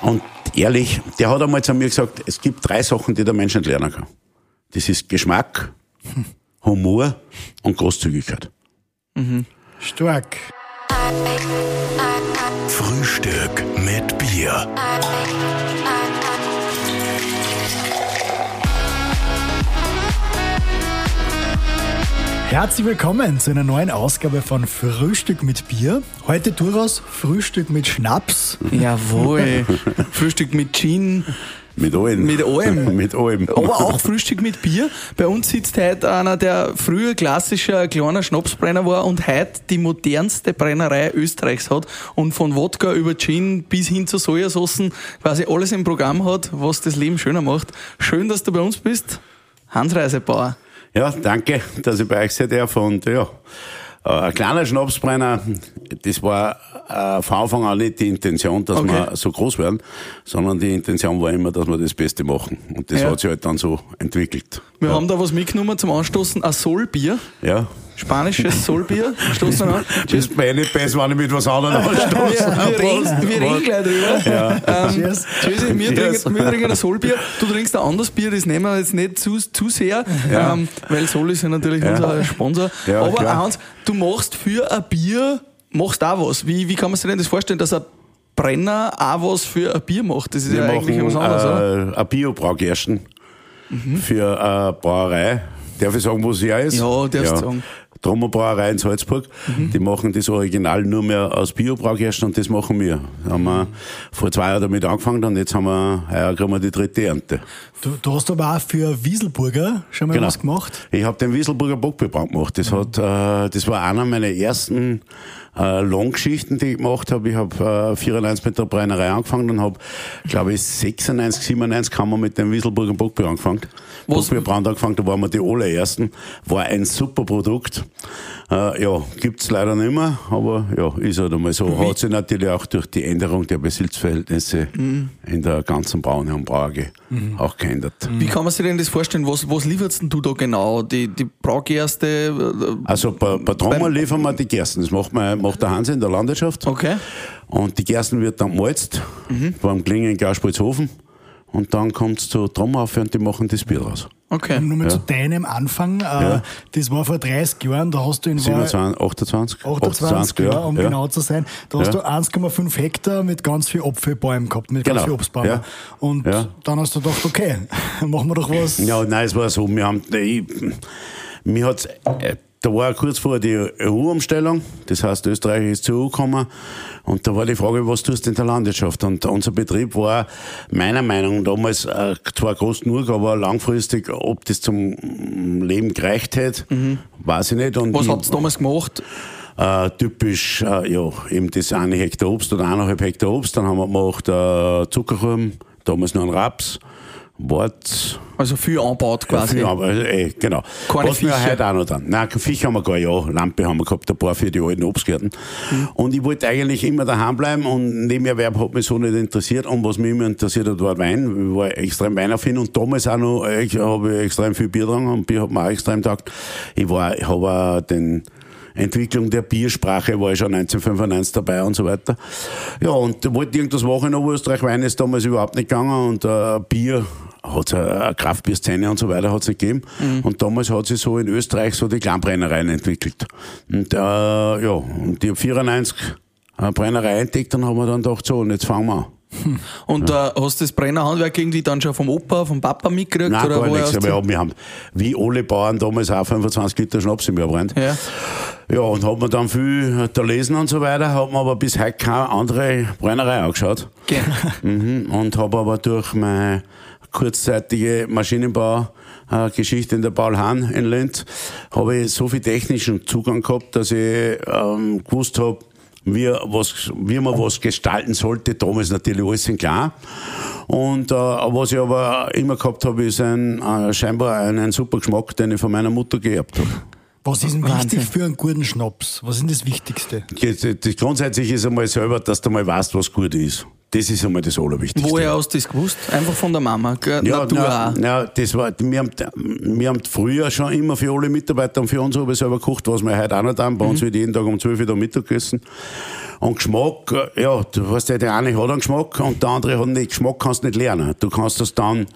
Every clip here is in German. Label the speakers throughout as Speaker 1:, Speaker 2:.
Speaker 1: Und ehrlich, der hat einmal zu mir gesagt, es gibt drei Sachen, die der Mensch nicht lernen kann. Das ist Geschmack, Humor und Großzügigkeit.
Speaker 2: Stark.
Speaker 3: Frühstück mit Bier.
Speaker 2: Herzlich willkommen zu einer neuen Ausgabe von Frühstück mit Bier. Heute durchaus Frühstück mit Schnaps.
Speaker 4: Jawohl. Frühstück mit Gin.
Speaker 1: Mit allem.
Speaker 4: Mit allem.
Speaker 1: mit allem.
Speaker 4: Aber auch Frühstück mit Bier. Bei uns sitzt heute einer, der früher klassischer kleiner Schnapsbrenner war und heute die modernste Brennerei Österreichs hat und von Wodka über Gin bis hin zu Sojasoßen quasi alles im Programm hat, was das Leben schöner macht. Schön, dass du bei uns bist. Hans Reisebauer.
Speaker 1: Ja, danke, dass ich bei euch sein darf. Und ja, äh, ein kleiner Schnapsbrenner, das war äh, von Anfang an nicht die Intention, dass
Speaker 4: Okay.
Speaker 1: wir so groß werden, sondern die Intention war immer, dass wir das Beste machen. Und das
Speaker 4: Ja.
Speaker 1: hat sich halt dann so entwickelt.
Speaker 4: Wir
Speaker 1: ja.
Speaker 4: haben da was mitgenommen zum Anstoßen. Ein Solbier.
Speaker 1: Ja.
Speaker 4: Spanisches Solbier. Stoßen wir an.
Speaker 1: Das ist mir eh nicht besser, wenn ich mit was anderem anstoße.
Speaker 4: Ja, wir reden, wir reden gleich drüber. Ähm,
Speaker 2: Cheers.
Speaker 4: Wir,
Speaker 1: Cheers.
Speaker 4: trinken, wir trinken ein Solbier. Du trinkst ein anderes Bier, das nehmen wir jetzt nicht zu, zu sehr, ähm, weil Sol ist ja natürlich unser Sponsor.
Speaker 1: Ja,
Speaker 4: Aber
Speaker 1: klar.
Speaker 4: Hans, du machst für ein Bier, machst auch was. Wie, wie kann man sich denn das vorstellen, dass ein Brenner auch was für ein Bier macht? Das ist
Speaker 1: Wir
Speaker 4: ja eigentlich
Speaker 1: machen
Speaker 4: was anderes, oder?
Speaker 1: äh, ein Biobraugersten für eine Brauerei. Darf ich sagen, wo sie ja ist?
Speaker 4: Ja, darfst du sagen.
Speaker 1: Trommer Brauerei in Salzburg. Die machen das Original nur mehr aus Biobraugersten und das machen wir. Da haben wir vor zwei Jahren damit angefangen und jetzt haben wir, heuer kriegen wir die dritte Ernte.
Speaker 2: Du, du hast aber auch für Wieselburger schon mal
Speaker 1: Genau.
Speaker 2: was gemacht.
Speaker 1: Ich habe den Wieselburger Bockbebrand gemacht. Das, hat, äh, das war einer meiner ersten äh, Longgeschichten, die ich gemacht habe. Ich habe äh, 94 mit der Brennerei angefangen und habe, glaube ich, 96, 97 haben wir mit dem Wieselburger Bockbier angefangen.
Speaker 4: Was-
Speaker 1: Bockbierbrand angefangen, da waren wir die allerersten. War ein super Produkt. Äh, ja, gibt's leider nicht mehr, aber ja, ist halt einmal so. Hat sich natürlich auch durch die Änderung der Besitzverhältnisse
Speaker 4: Mhm.
Speaker 1: in der ganzen Braune und Brauge auch geändert.
Speaker 4: Wie kann man sich denn das vorstellen? Was, was lieferst denn du da genau? Die, die Braugerste? äh,
Speaker 1: Also bei, bei Trommer liefern wir die Gersten. Das macht, man, macht der Hans in der Landwirtschaft.
Speaker 4: Okay.
Speaker 1: Und die Gersten wird dann gemalzt beim Klingen in Gauspitzhofen. Und dann kommt's zu Trommer auf und die machen das Bier raus.
Speaker 4: Okay.
Speaker 2: Nur mal
Speaker 1: Ja.
Speaker 2: zu deinem Anfang. Äh,
Speaker 1: Ja.
Speaker 2: Das war vor 30 Jahren, da hast du in Wahrheit
Speaker 1: 27, 28?
Speaker 2: 28, ja, um
Speaker 1: ja.
Speaker 2: genau zu sein. Da hast
Speaker 1: Ja.
Speaker 2: du 1,5 Hektar mit ganz viel Apfelbäumen gehabt, mit ganz
Speaker 1: Genau.
Speaker 2: viel Obstbäumen.
Speaker 1: Ja.
Speaker 2: Und
Speaker 1: Ja.
Speaker 2: dann hast du gedacht, okay, machen wir doch was.
Speaker 1: Ja, nein, es war so. Wir haben, ich, mir hat's, äh, da war kurz vor die EU-Umstellung. Das heißt, Österreich ist zur EU gekommen. Und da war die Frage, was tust du in der Landwirtschaft? Und unser Betrieb war meiner Meinung nach damals äh, zwar groß genug, aber langfristig, ob das zum Leben gereicht hätte, weiß ich nicht. Und
Speaker 4: Mhm. Was habt ihr damals gemacht?
Speaker 1: äh, typisch, äh, ja, eben das eine Hektar Obst oder eineinhalb Hektar Obst. Dann haben wir gemacht äh, Zuckerrüben, damals noch ein Raps, Wort,
Speaker 4: Also viel anbaut quasi.
Speaker 1: ja, aber, eh, genau.
Speaker 4: Keine
Speaker 1: Was wir
Speaker 4: Viecher.
Speaker 1: heute auch noch dann. Nein, Fisch haben wir gar ja. Lampe haben wir gehabt, ein paar für die alten Obstgärten.
Speaker 4: Mhm.
Speaker 1: Und ich wollte eigentlich immer daheim bleiben und Nebenerwerb hat mich so nicht interessiert. Und was mich immer interessiert hat, war Wein. Ich war extrem weinaffin und damals auch noch, ich habe extrem viel Bier getrunken und Bier hat mir auch extrem taugt. Ich war, ich habe den, Entwicklung der Biersprache war ich schon 1995 dabei und so weiter. Ja, und wollte irgendwas machen in Oberösterreich. Wein ist damals überhaupt nicht gegangen und äh, Bier hat eine Kraftbierszene und so weiter hat's nicht gegeben. Und damals hat sich so in Österreich so die Kleinbrennereien entwickelt. Und äh, ja, und die hab 94 eine Brennerei entdeckt und haben wir dann gedacht, so, und jetzt fangen wir an.
Speaker 4: Und äh, hast du das Brennerhandwerk irgendwie dann schon vom Opa, vom Papa mitgekriegt?
Speaker 1: Nein,
Speaker 4: oder
Speaker 1: gar nichts. Aber ja, wir haben, wie alle Bauern damals auch 25 Liter Schnaps im Jahr brennt.
Speaker 4: Ja.
Speaker 1: Ja, und hat man dann viel da lesen und so weiter, hat man aber bis heute keine andere Brennerei angeschaut.
Speaker 4: Genau.
Speaker 1: Mhm. Und habe aber durch meine kurzzeitige Maschinenbau-Geschichte in der Paul Hahn in Linz, habe ich so viel technischen Zugang gehabt, dass ich ähm, gewusst habe, wie, was, wie man was gestalten sollte. Damals natürlich alles in klar. Und äh, was ich aber immer gehabt habe, ist ein, äh, scheinbar einen super Geschmack, den ich von meiner Mutter geerbt habe.
Speaker 2: Was ist denn wichtig für einen guten Schnaps? Was ist denn das Wichtigste?
Speaker 1: Das, das grundsätzlich ist einmal selber, dass du mal weißt, was gut ist. Das ist einmal das Allerwichtigste.
Speaker 4: Woher hast du das gewusst? Einfach von der Mama, gell?
Speaker 1: Ja,
Speaker 4: Natur
Speaker 1: na, na, das war, wir haben, wir haben früher schon immer für alle Mitarbeiter und für uns habe ich selber gekocht, was wir heute auch nicht haben. Bei uns wird jeden Tag um 12 Uhr da Mittag gegessen. Und Geschmack, äh, ja, du weißt ja, der eine hat einen Geschmack und der andere hat nicht. Geschmack kannst du nicht lernen. Du kannst das dann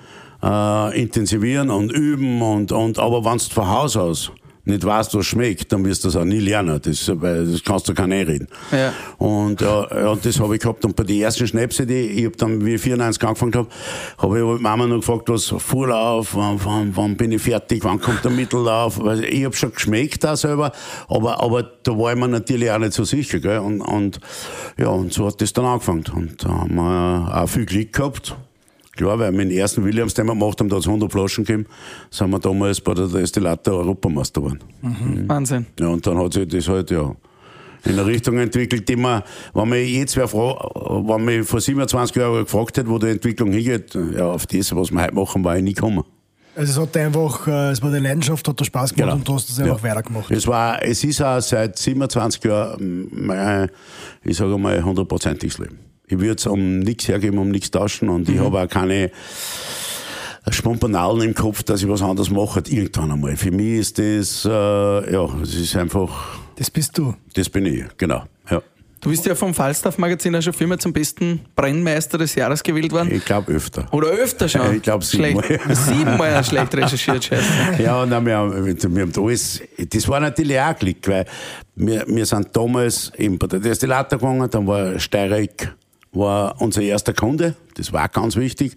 Speaker 1: äh, intensivieren und üben und, und aber wenn du von Haus aus nicht weißt, was schmeckt, dann wirst du das auch nie lernen. Das, das kannst du gar nicht reden.
Speaker 4: Ja.
Speaker 1: Und, äh, ja, und das habe ich gehabt. Und bei den ersten Schnäpse, die ich hab dann, wie ich 94 angefangen habe, habe ich halt Mama noch gefragt, was Vorlauf, wann, wann, wann bin ich fertig, wann kommt der Mittellauf. Ich habe schon geschmeckt da selber, aber, aber da war ich mir natürlich auch nicht so sicher. Gell? Und, und ja, und so hat das dann angefangen. Und da haben wir auch viel Glück gehabt. Klar, weil wir den ersten Williams, den wir gemacht haben, da hat es 100 Flaschen gegeben, sind wir damals bei der Destillator Europameister geworden.
Speaker 4: Wahnsinn.
Speaker 1: Ja, und dann hat sich das halt, ja, in eine Richtung entwickelt, die man, wenn man jetzt wer fra- wenn mich vor 27 Jahren gefragt hätte, wo die Entwicklung hingeht, ja, auf das, was wir heute machen, war ich nie gekommen.
Speaker 2: Also es hat einfach, äh, es war die Leidenschaft, hat dir Spaß gemacht
Speaker 1: Genau.
Speaker 2: und du hast es einfach
Speaker 1: Ja.
Speaker 2: weitergemacht.
Speaker 1: Es war, es ist auch seit 27 Jahren mein, ich sage mal, hundertprozentiges Leben. Ich würde es um nichts hergeben, um nichts tauschen und ich habe auch keine Spontanalen im Kopf, dass ich was anderes mache, irgendwann einmal. Für mich ist das, äh, ja, es ist einfach,
Speaker 2: Das bist du.
Speaker 1: das bin ich, genau, ja.
Speaker 4: Du bist ja vom Falstaff-Magazin auch schon viermal zum besten Brennmeister des Jahres gewählt worden.
Speaker 1: Ich glaube öfter.
Speaker 4: Oder öfter schon.
Speaker 1: Ich glaub, siebenmal.
Speaker 4: Schlecht. Siebenmal schlecht recherchiert, scheiße.
Speaker 1: Ja, nein, wir, haben, wir haben alles, das war natürlich auch Glück, weil wir, wir sind damals eben bei der Destillator gegangen, dann war Steireck war unser erster Kunde, das war ganz wichtig.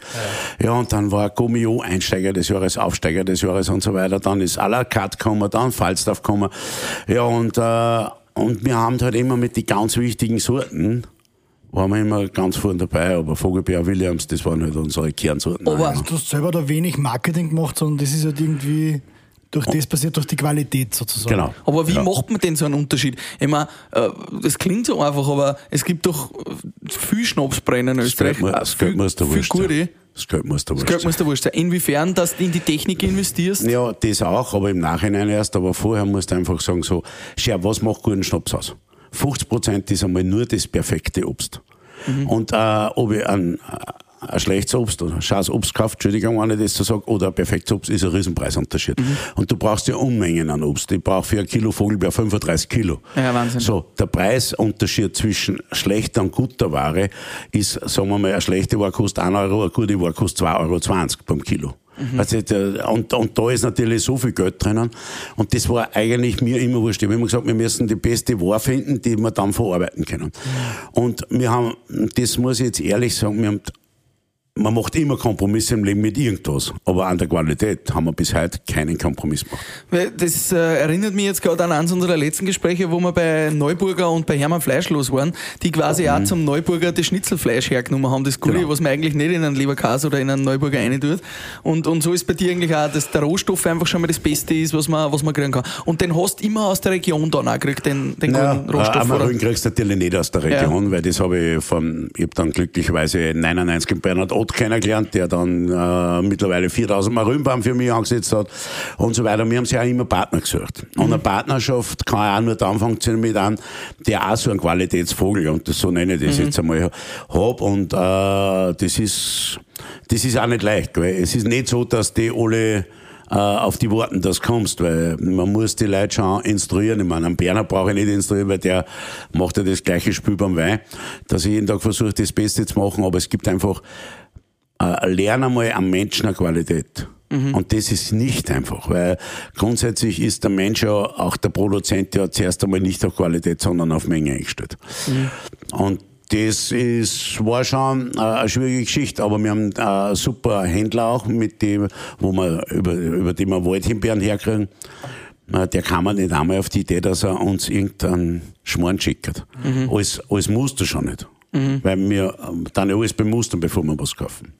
Speaker 1: Ja, und dann war Gomio Einsteiger des Jahres, Aufsteiger des Jahres und so weiter. Dann ist à la carte gekommen, dann Falstaff gekommen. Ja, und, äh, und wir haben halt immer mit den ganz wichtigen Sorten, waren wir immer ganz vorne dabei, aber Vogelbeer Williams, das waren halt unsere Kernsorten.
Speaker 4: Aber-
Speaker 1: ja.
Speaker 2: Du hast selber da wenig Marketing gemacht, sondern das ist halt irgendwie durch das passiert, durch die Qualität sozusagen.
Speaker 1: Genau.
Speaker 4: Aber wie
Speaker 1: ja.
Speaker 4: macht man denn so einen Unterschied? Ich meine, äh, das klingt so einfach, aber es gibt doch äh, viel Schnapsbrenner in Österreich.
Speaker 1: Das Geld
Speaker 4: viel,
Speaker 1: muss der
Speaker 4: gute.
Speaker 1: Das Geld muss der
Speaker 4: Das
Speaker 1: wurscht
Speaker 4: Geld
Speaker 1: sein.
Speaker 4: muss dir wurscht sein. Inwiefern, dass du in die Technik investierst?
Speaker 1: Ja, das auch, aber im Nachhinein erst. Aber vorher musst du einfach sagen, so, schau, was macht guten Schnaps aus? 50 Prozent ist einmal nur das perfekte Obst. Und äh, ob ich ein, äh, ein schlechtes Obst oder ein scheiß Obst kauft, Entschuldigung, wenn ich das so sage, oder ein perfektes Obst, ist ein Riesenpreisunterschied. Und du brauchst ja Unmengen an Obst. Ich brauche für ein Kilo Vogelbeer 35 Kilo.
Speaker 4: Ja, Wahnsinn.
Speaker 1: So, der Preisunterschied zwischen schlechter und guter Ware ist, sagen wir mal, eine schlechte Ware kostet 1 Euro, eine gute Ware kostet 2,20 Euro beim Kilo. Also, der- und, und da ist natürlich so viel Geld drinnen. Und das war eigentlich mir immer wurscht. Ich habe immer gesagt, wir müssen die beste Ware finden, die wir dann verarbeiten können. Und wir haben, das muss ich jetzt ehrlich sagen, wir haben man macht immer Kompromisse im Leben mit irgendwas. Aber an der Qualität haben wir bis heute keinen Kompromiss gemacht.
Speaker 4: Das äh, erinnert mich jetzt gerade an eines unserer letzten Gespräche, wo wir bei Neuburger und bei Hermann Fleischlos waren, die quasi
Speaker 1: Mhm.
Speaker 4: auch zum Neuburger das Schnitzelfleisch hergenommen haben, das Gulli,
Speaker 1: Genau.
Speaker 4: was man eigentlich nicht in einen Leberkäse oder in einen Neuburger rein tut. Und, und so ist bei dir eigentlich auch, dass der Rohstoff einfach schon mal das Beste ist, was man, was man kriegen kann. Und den hast du immer aus der Region dann auch gekriegt, den, den guten Rohstoff.
Speaker 1: Am
Speaker 4: oder?
Speaker 1: Rücken kriegst du natürlich nicht aus der Region, weil das habe ich von, ich habe dann glücklicherweise 99 in Bernhard Ott kennengelernt, der dann äh, mittlerweile 4000 Mal für mich angesetzt hat und so weiter. Wir haben sich auch immer Partner gesucht. Und eine Partnerschaft kann auch nur dann funktionieren mit einem, der auch so einen Qualitätsvogel, und das, so nenne ich das jetzt einmal, hab. Und äh, das ist, das ist auch nicht leicht, weil es ist nicht so, dass die alle äh, auf die Worten das kommst, weil man muss die Leute schon instruieren. Ich meine, einen Berner brauche ich nicht instruieren, weil der macht ja das gleiche Spiel beim Wein, dass ich jeden Tag versuche, das Beste zu machen, aber es gibt einfach, lerne einmal am Menschen eine Qualität. Und das ist nicht einfach, weil grundsätzlich ist der Mensch ja, auch der Produzent ja zuerst einmal nicht auf Qualität, sondern auf Menge eingestellt. Und das ist, war schon äh, eine schwierige Geschichte, aber wir haben äh, super Händler auch, mit dem, wo wir, über, über die wir Waldhimbeeren herkriegen. Äh, Der kam mir nicht einmal auf die Idee, dass er uns irgendeinen Schmarrn schickt. Alles, alles musst du schon nicht. Weil wir dann alles bemustern, bevor wir was kaufen.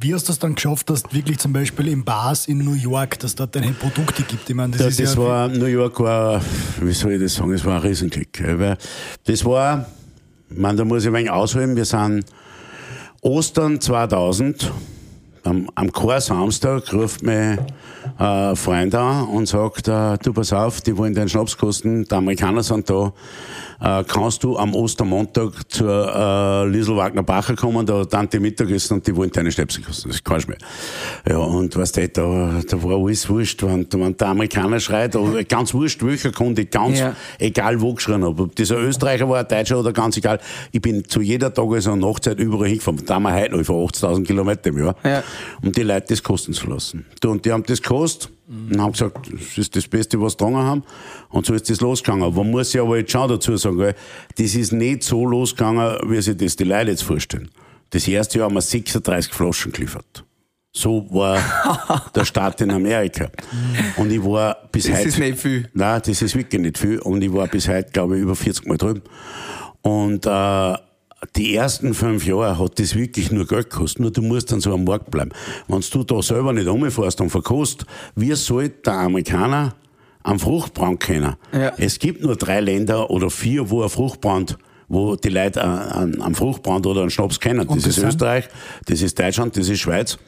Speaker 2: Wie hast du es dann geschafft, dass wirklich zum Beispiel in Bars in New York, dass dort deine Produkte gibt? Ich meine, das ist
Speaker 1: das
Speaker 2: ja
Speaker 1: war, New York war, wie soll ich das sagen, das war ein Riesenklick. äh, Weil das war, meine, da muss ich ein wenig ausholen, wir sind Ostern 2000, am, am Chor-Samstag ruft mich äh, ein Freund an und sagt, äh, du pass auf, die wollen deinen Schnaps kosten, die Amerikaner sind da, äh, kannst du am Ostermontag zur äh, Liesel Wagner Bacher kommen, da Tante Mittagessen und die wollen deine Schnäpse kosten. Das kannst du mehr. Ja, und weißt du, da, da war alles wurscht, wenn, wenn der Amerikaner schreit, oder ganz wurscht, welcher Kunde, ganz
Speaker 4: Ja.
Speaker 1: egal wo geschrien habe. Ob dieser Österreicher war, ein Deutscher oder ganz egal. Ich bin zu jeder Tages- und Nachtzeit überall hingefahren. Da haben wir heute noch, ich fahre 80.000 Kilometer im Jahr.
Speaker 4: Ja.
Speaker 1: Um die Leute das kosten zu lassen. Du, und die haben das gekostet und haben gesagt, das ist das Beste, was sie haben. Und so ist das losgegangen. Aber man muss ja aber jetzt schon dazu sagen, gell, das ist nicht so losgegangen, wie sich das die Leute jetzt vorstellen. Das erste Jahr haben wir 36 Flaschen geliefert. So war der Start in Amerika. Und ich war bis
Speaker 4: Das
Speaker 1: heute.
Speaker 4: ist nicht viel.
Speaker 1: Nein, das ist wirklich nicht viel. Und ich war bis heute, glaube ich, über 40 Mal drüben. Und äh, die ersten fünf Jahre hat das wirklich nur Geld gekostet. Nur du musst dann so am Markt bleiben. Wenn du da selber nicht umfährst und verkostest, wie soll der Amerikaner am Fruchtbrand kennen?
Speaker 4: Ja.
Speaker 1: Es gibt nur drei Länder oder vier, wo ein Fruchtbrand wo die Leute an, an Fruchtbrand oder einen Schnaps kennen. Das,
Speaker 2: das
Speaker 1: ist? Österreich, das ist Deutschland, das ist Schweiz.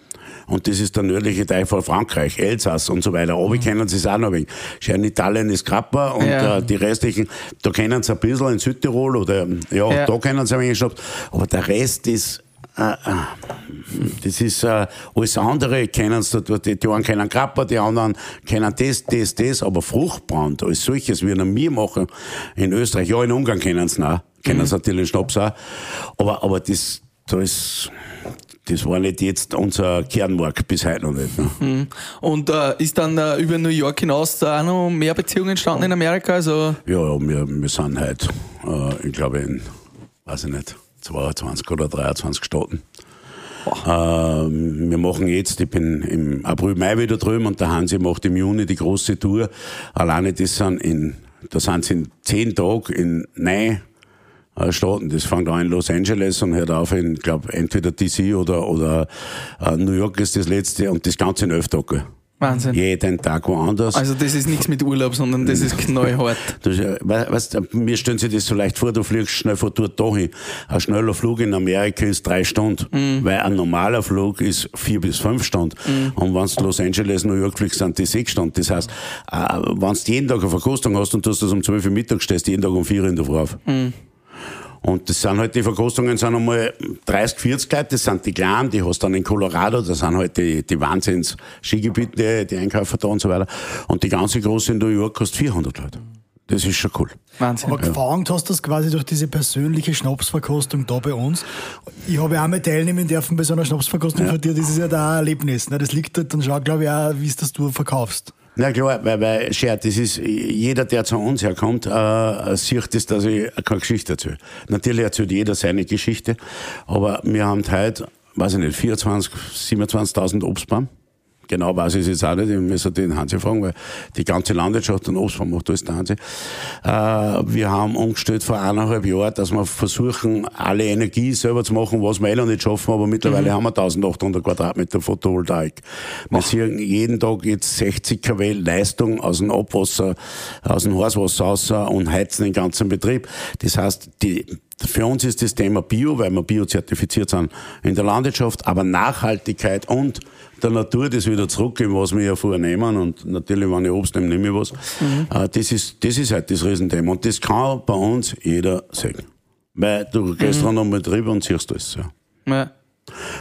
Speaker 1: Und das ist der nördliche Teil von Frankreich, Elsass und so weiter. Aber kennen sie es auch noch wenig. Schön Italien ist Grappa und
Speaker 4: Ja.
Speaker 1: äh, die restlichen, da kennen sie ein bisschen in Südtirol oder ja,
Speaker 4: Ja.
Speaker 1: da kennen sie ein wenig Schnaps. Aber der Rest ist, äh, äh, das ist äh, alles andere kennen sie, die, die einen kennen Grappa, die anderen kennen das, das, das, aber Fruchtbrand als solches, wie wir mir machen in Österreich, ja in Ungarn kennen sie auch, kennen sie natürlich den Schnaps auch, aber, aber das, da ist, das war nicht jetzt unser Kernmarkt bis heute noch nicht. Ne?
Speaker 4: Und äh, ist dann äh, über New York hinaus da auch noch mehr Beziehungen entstanden in Amerika? Also,
Speaker 1: Ja, ja, wir, wir sind heute, äh, ich glaube, in, weiß ich nicht, 22 oder 23 Staaten. Ähm, wir machen jetzt, ich bin im April, Mai wieder drüben und der Hansi macht im Juni die große Tour. Alleine das sind in, da sind sie in zehn Tagen in neun äh, Staaten. Das fängt an in Los Angeles und hört auf in, glaube entweder DC oder, oder äh, New York ist das letzte und das Ganze in elf Tage.
Speaker 4: Wahnsinn.
Speaker 1: Jeden Tag woanders.
Speaker 4: Also das ist nichts mit Urlaub, sondern das ist knallhart.
Speaker 1: Du, äh, we- weißt, du, mir stellen sich das so leicht vor, du fliegst schnell von dort dahin. Ein schneller Flug in Amerika ist drei Stunden,
Speaker 4: Mhm.
Speaker 1: weil ein normaler Flug ist vier bis fünf Stunden. Und wenn du Los Angeles, New York fliegst, sind die sechs Stunden. Das heißt, äh, wenn du jeden Tag eine Verkostung hast und du hast das um zwölf Uhr Mittag, stehst du jeden Tag um vier Uhr in der Früh auf.
Speaker 4: Mhm.
Speaker 1: Und das sind halt die Verkostungen, sind einmal 30, 40 Leute, das sind die kleinen, die hast du dann in Colorado, das sind halt die, die Wahnsinns-Skigebiete, die, Einkäufer da und so weiter. Und die ganze große in New York kostet 400 Leute. Das ist schon cool.
Speaker 4: Wahnsinn.
Speaker 2: Aber gefangen hast du das quasi durch diese persönliche Schnapsverkostung da bei uns. Ich habe ja auch mal teilnehmen dürfen bei so einer Schnapsverkostung von dir. Das ist ja da ein Erlebnis. Ne? Das liegt halt dann schon, glaube ich, auch, wie es das du verkaufst.
Speaker 1: Na klar, weil, weil Scher, das ist, jeder, der zu uns herkommt, äh, sieht das, dass ich keine Geschichte erzähle. Natürlich erzählt jeder seine Geschichte, aber wir haben heute, weiß ich nicht, 24, 27.000 Obstbaum. Genau weiß ich es jetzt auch nicht, ich muss den Hansi fragen, weil die ganze Landwirtschaft und Obstbaum macht alles der Hansi. Äh, wir haben umgestellt vor eineinhalb Jahren, dass wir versuchen, alle Energie selber zu machen, was wir eh noch nicht schaffen, aber mittlerweile haben wir 1800 Quadratmeter Photovoltaik. Wir sehen jeden Tag jetzt 60 kW Leistung aus dem Abwasser, aus dem Hauswasser raus und heizen den ganzen Betrieb. Das heißt, die, für uns ist das Thema Bio, weil wir biozertifiziert sind in der Landwirtschaft, aber Nachhaltigkeit und der Natur das wieder zurückgeben, was wir ja vorher nehmen. Und natürlich, wenn ich Obst nehme, nehme ich was. Äh, Das ist, das ist halt das Riesenthema. Und das kann bei uns jeder sehen. Weil du gehst dran einmal drüber und siehst das. Ja.
Speaker 4: Ja.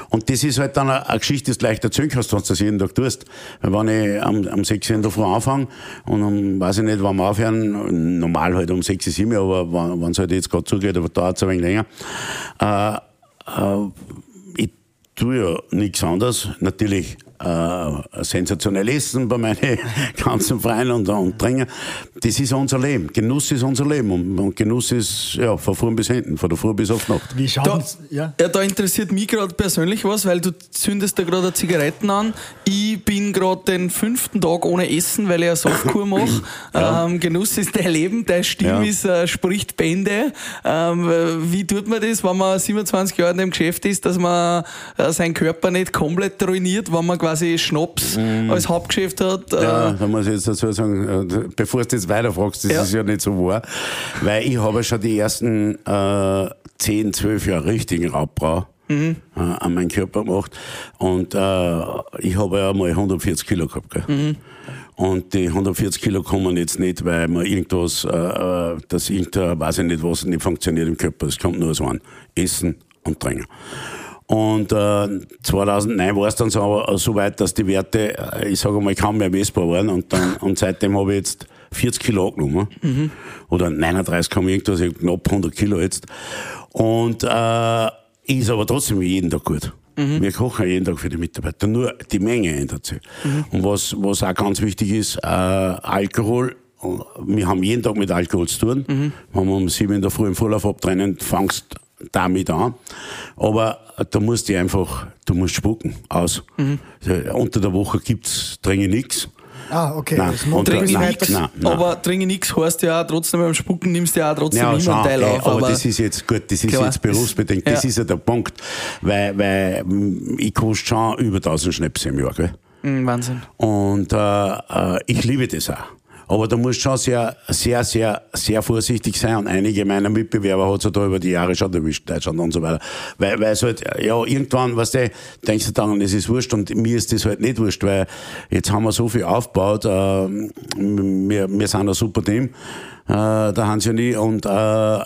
Speaker 1: Und das ist halt dann eine, Geschichte, die du leicht erzählen kannst, wenn du das jeden Tag tust. Weil wenn ich am, am 6 Uhr in der Früh anfange und um, weiß ich nicht, wann wir aufhören, normal halt um 6, 7 Uhr, aber wenn wenn es halt jetzt gerade zugeht, aber dauert es ein wenig länger, äh, äh, tue ja nichts anderes. Natürlich äh, sensationell essen bei meinen ganzen Freunden und, und trinken. Das ist unser Leben. Genuss ist unser Leben. Und, und Genuss ist ja, von vorn bis hinten, von der Früh bis auf die Nacht.
Speaker 2: Wie schaut
Speaker 4: Da,
Speaker 2: uns- ja?
Speaker 4: ja, da interessiert mich gerade persönlich was, weil du zündest da gerade Zigaretten an. Ich bin gerade den fünften Tag ohne Essen, weil ich eine Saftkur mache. ähm, Genuss ist dein Leben, deine Stimme
Speaker 1: Ja.
Speaker 4: ist, äh, spricht Bände. Ähm, wie tut man das, wenn man 27 Jahre in dem Geschäft ist, dass man äh, seinen Körper nicht komplett ruiniert, wenn man quasi Schnaps als Hauptgeschäft hat? Äh.
Speaker 1: Ja, da muss ich jetzt dazu sagen, äh, bevor du jetzt weiterfragst, das
Speaker 4: Ja.
Speaker 1: ist ja nicht so wahr, weil ich habe schon die ersten äh, 10, 12 Jahre richtigen Raubbau
Speaker 4: Mhm.
Speaker 1: äh, an meinen Körper gemacht und äh, ich habe ja mal 140 Kilo gehabt. Gell?
Speaker 4: Mhm.
Speaker 1: Und die 140 Kilo kommen jetzt nicht, weil man irgendwas, äh, dass irgendein, weiß ich nicht was, nicht funktioniert im Körper. Es kommt nur aus einem. Essen und Trinken. Und äh, 2009 war es dann so, so weit, dass die Werte, äh, ich sage mal, kaum mehr messbar waren. Und, dann, und seitdem habe ich jetzt 40 Kilo angenommen. Mhm. Oder 39 kam irgendwas, ich knapp 100 Kilo jetzt. Und äh, ist aber trotzdem jeden Tag gut. Mhm. Wir kochen jeden Tag für die Mitarbeiter. Nur die Menge ändert sich. Mhm. Und was, was auch ganz wichtig ist, äh, Alkohol. Wir haben jeden Tag mit Alkohol zu tun. Mhm. Wenn wir um sieben in der Früh im Vorlauf abtrennen, fangst damit an. Aber da musst du einfach, du musst spucken aus. Mhm. Unter der Woche gibt's dringend nichts.
Speaker 2: Ah, okay.
Speaker 1: Nein, und
Speaker 4: Trinke
Speaker 1: nein,
Speaker 4: nix,
Speaker 1: nein, nein.
Speaker 4: aber trinke nichts heißt ja auch trotzdem beim Spucken nimmst du ja auch trotzdem
Speaker 1: Ja,
Speaker 4: immer
Speaker 1: schon,
Speaker 4: einen Teil
Speaker 1: ey,
Speaker 4: auf.
Speaker 1: aber, das ist jetzt gut, das ist
Speaker 4: Klar,
Speaker 1: jetzt berufsbedingt, das
Speaker 4: ja.
Speaker 1: ist ja der Punkt, weil, weil ich koste schon über 1000 Schnäpse im Jahr, gell?
Speaker 4: Mm, Wahnsinn.
Speaker 1: Und äh, äh, ich liebe das auch. Aber da musst du schon sehr, sehr, sehr, sehr vorsichtig sein. Und einige meiner Mitbewerber hat es ja da über die Jahre schon erwischt, Deutschland und so weiter. Weil, weil es halt, ja, irgendwann, weißt du, denkst du dann, es ist wurscht und mir ist das halt nicht wurscht, weil jetzt haben wir so viel aufgebaut, äh, wir, wir sind ein super Team, äh, der Hans und ich, und äh,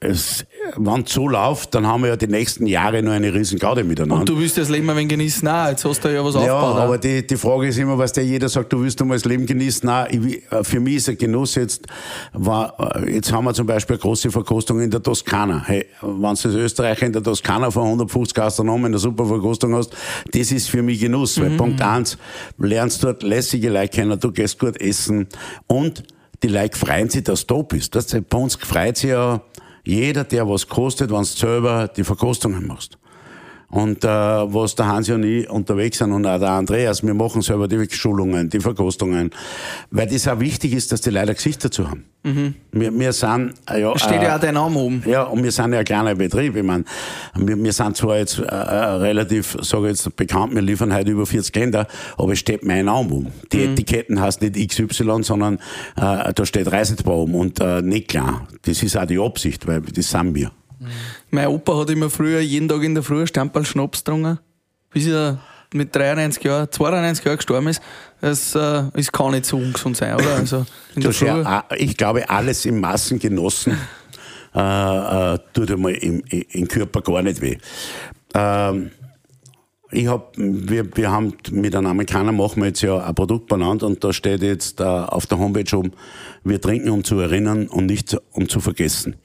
Speaker 1: es, wenn es so läuft, dann haben wir ja die nächsten Jahre nur eine riesen Garde miteinander.
Speaker 4: Und du willst das Leben ein wenig genießen. Nein, jetzt hast du ja was
Speaker 1: Ja,
Speaker 4: aufgebaut. auch.
Speaker 1: aber die, die Frage ist immer, was der jeder sagt, du willst einmal das Leben genießen. Nein, ich, äh, für mich ist ein Genuss jetzt, war, äh, jetzt haben wir zum Beispiel eine große Verkostung in der Toskana. Hey, wenn du als Österreicher in der Toskana von 150 Gastronomen eine super Verkostung hast, das ist für mich Genuss. Weil Punkt eins, lernst dort lässige Leute kennen, du gehst gut essen und die Leute freuen sich, dass du da bist. Das, bei uns freut sich ja jeder, der was kostet, wenn du selber die Verkostungen machst. Und äh, was der Hansi und ich unterwegs sind und auch der Andreas, wir machen selber die Schulungen, die Verkostungen, weil das auch wichtig ist, dass die Leute ein Gesicht dazu haben. Wir, wir sind äh, ja,
Speaker 4: Steht ja auch
Speaker 1: äh,
Speaker 4: dein Name oben.
Speaker 1: ja, und wir sind ja ein kleiner Betrieb. Ich meine, wir, wir sind zwar jetzt äh, äh, relativ, sage ich jetzt bekannt, wir liefern heute über 40 Länder, aber es steht mein Name um. Die Etiketten heißt nicht XY, sondern äh, da steht Reisetbar um und äh, nicht klar. Das ist auch die Absicht, weil das sind wir.
Speaker 4: Mein Opa hat immer früher jeden Tag in der Früh Stamperl Schnaps getrunken, bis er mit 93 Jahren, 92 Jahren gestorben ist. Das äh, ist kann nicht so ungesund sein, oder? Also in der
Speaker 1: Das ist
Speaker 4: Früh.
Speaker 1: ja, ich glaube, alles in Massen genossen äh, äh, tut einmal im, im, im Körper gar nicht weh. Ähm, ich hab, wir, wir haben mit einem Amerikaner machen wir jetzt ja ein Produkt benannt und da steht jetzt äh, auf der Homepage um, wir trinken um zu erinnern und nicht um zu vergessen.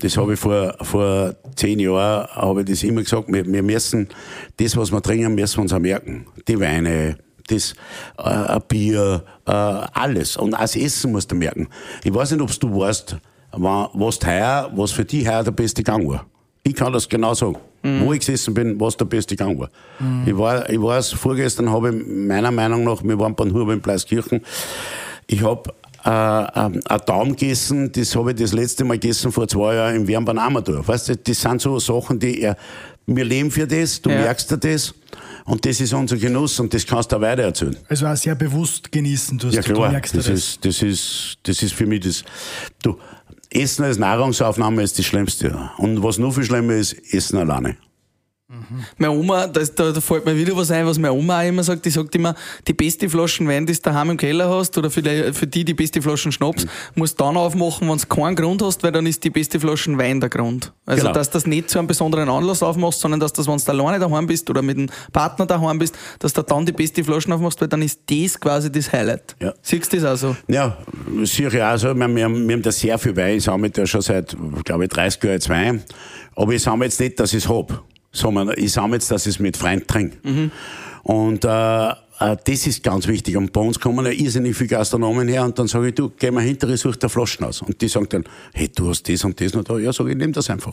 Speaker 1: Das habe ich vor, vor zehn Jahren, habe ich das immer gesagt, wir, wir müssen, das was wir trinken, müssen wir uns auch merken. Die Weine, das äh, Bier, äh, alles. Und auch das Essen musst du merken. Ich weiß nicht, ob du weißt, wa- was heuer, was für dich heuer der beste Gang war. Ich kann das genau sagen. Wo ich gesessen bin, was der beste Gang war. Ich war, ich weiß, vorgestern habe ich meiner Meinung nach, wir waren beim Huber in Pleiskirchen, ich habe äh, ähm, ein Daumen gegessen, das habe ich das letzte Mal gegessen vor zwei Jahren im Wernbahn Amador. Weißt du, das sind so Sachen, die, äh, wir leben für das, du
Speaker 4: Ja.
Speaker 1: merkst dir das und das ist unser Genuss und das kannst du auch weiter erzählen.
Speaker 2: Also auch sehr bewusst genießen. Du, hast,
Speaker 1: Ja
Speaker 2: du
Speaker 1: klar,
Speaker 2: merkst ja
Speaker 1: das,
Speaker 2: das.
Speaker 1: ist, das ist, das ist für mich das, du, Essen als Nahrungsaufnahme ist das Schlimmste. Und was noch viel schlimmer ist, Essen alleine.
Speaker 4: Meine Oma, das, da, da fällt mir wieder was ein, was meine Oma auch immer sagt. Die sagt immer, die beste Flaschen Wein, die du daheim im Keller hast, oder für die, für die, die beste Flaschen Schnaps,
Speaker 1: Mhm.
Speaker 4: musst du dann aufmachen, wenn du keinen Grund hast, weil dann ist die beste Flaschen Wein der Grund. Also,
Speaker 1: Genau.
Speaker 4: dass du das nicht zu einem besonderen Anlass aufmachst, sondern dass das, wenn du alleine daheim bist oder mit einem Partner daheim bist, dass du dann die beste Flaschen aufmachst, weil dann ist das quasi das Highlight.
Speaker 1: Ja.
Speaker 4: Siehst du das auch so?
Speaker 1: Ja, sicher auch so. Wir, wir, haben, wir haben da sehr viel Wein. Ich sammle da schon seit, glaube ich, 30 Jahren jetzt Wein. Aber ich sammle jetzt nicht, dass ich es hab, sondern ich sammle jetzt, dass ich es mit Freunden trinke. Und äh, äh, das ist ganz wichtig. Und bei uns kommen ja irrsinnig viele Gastronomen her und dann sage ich, du, geh mal hinter, ich such dir Flaschen aus. Und die sagen dann, hey, du hast das und das noch da. Ja, sage ich, nimm das einfach.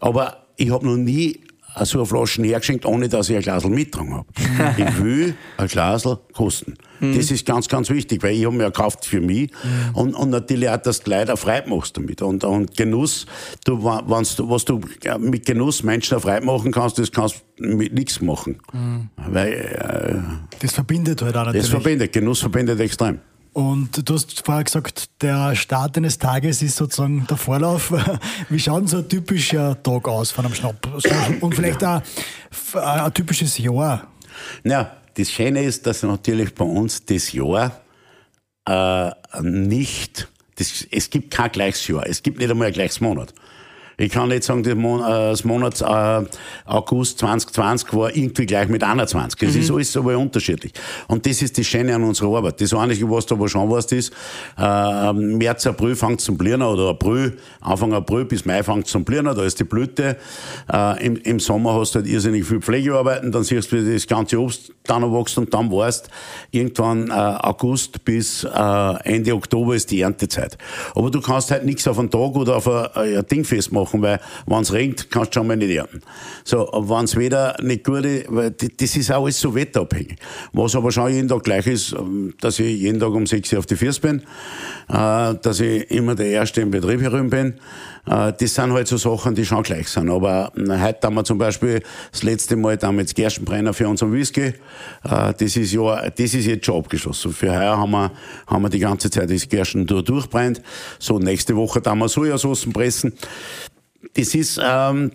Speaker 1: Aber ich habe noch nie so eine Flaschen hergeschenkt, ohne dass ich ein Glasl mitgetragen habe. ich will ein Glasl kosten. Das ist ganz, ganz wichtig, weil ich habe mir ja gekauft für mich und, und natürlich auch, dass du Leute auch Freude machst damit. Und, und Genuss, du, wenn's du, was du mit Genuss Menschen auch Freude machen kannst, das kannst du mit nichts machen. Weil äh,
Speaker 2: Das verbindet halt auch
Speaker 1: das
Speaker 2: natürlich.
Speaker 1: verbindet, Genuss verbindet extrem.
Speaker 2: Und du hast vorher gesagt, der Start eines Tages ist sozusagen der Vorlauf. Wie schaut denn so ein typischer Tag aus von einem Schnapp? Und vielleicht auch ein typisches Jahr.
Speaker 1: Ja, das Schöne ist, dass natürlich bei uns das Jahr äh, nicht, das, es gibt kein gleiches Jahr, es gibt nicht einmal ein gleiches Monat. Ich kann nicht sagen, das Monat äh, August 2020 war irgendwie gleich mit 21. Es mhm. ist alles aber unterschiedlich. Und das ist das Schöne an unserer Arbeit. Das Einzige, was du aber schon weißt, ist, äh, März, April fängt zum Blühen oder April, Anfang April bis Mai fängt zum Blühen, da ist die Blüte. Äh, im, Im Sommer hast du halt irrsinnig viel Pflegearbeiten, dann siehst du, wie das ganze Obst dann wächst und dann weißt, irgendwann äh, August bis äh, Ende Oktober ist die Erntezeit. Aber du kannst halt nichts auf einen Tag oder auf ein, ein Ding festmachen machen, weil es regnet, kannst du schon mal nicht ernten. So, wenn es wieder nicht gut ist, weil das ist auch alles so wetterabhängig. Was aber schon jeden Tag gleich ist, ähm, dass ich jeden Tag um 6 Uhr auf die Füße bin, äh, dass ich immer der Erste im Betrieb herum bin. Äh, das sind halt so Sachen, die schon gleich sind. Aber äh, heute haben wir zum Beispiel das letzte Mal damals Gerstenbrenner für unseren Whisky. Das ist ja, das ist jetzt schon abgeschlossen. Für heuer haben wir, haben wir die ganze Zeit das Gersten durchbrennt. So, nächste Woche dann wir Sojasauce pressen das ist, ähm,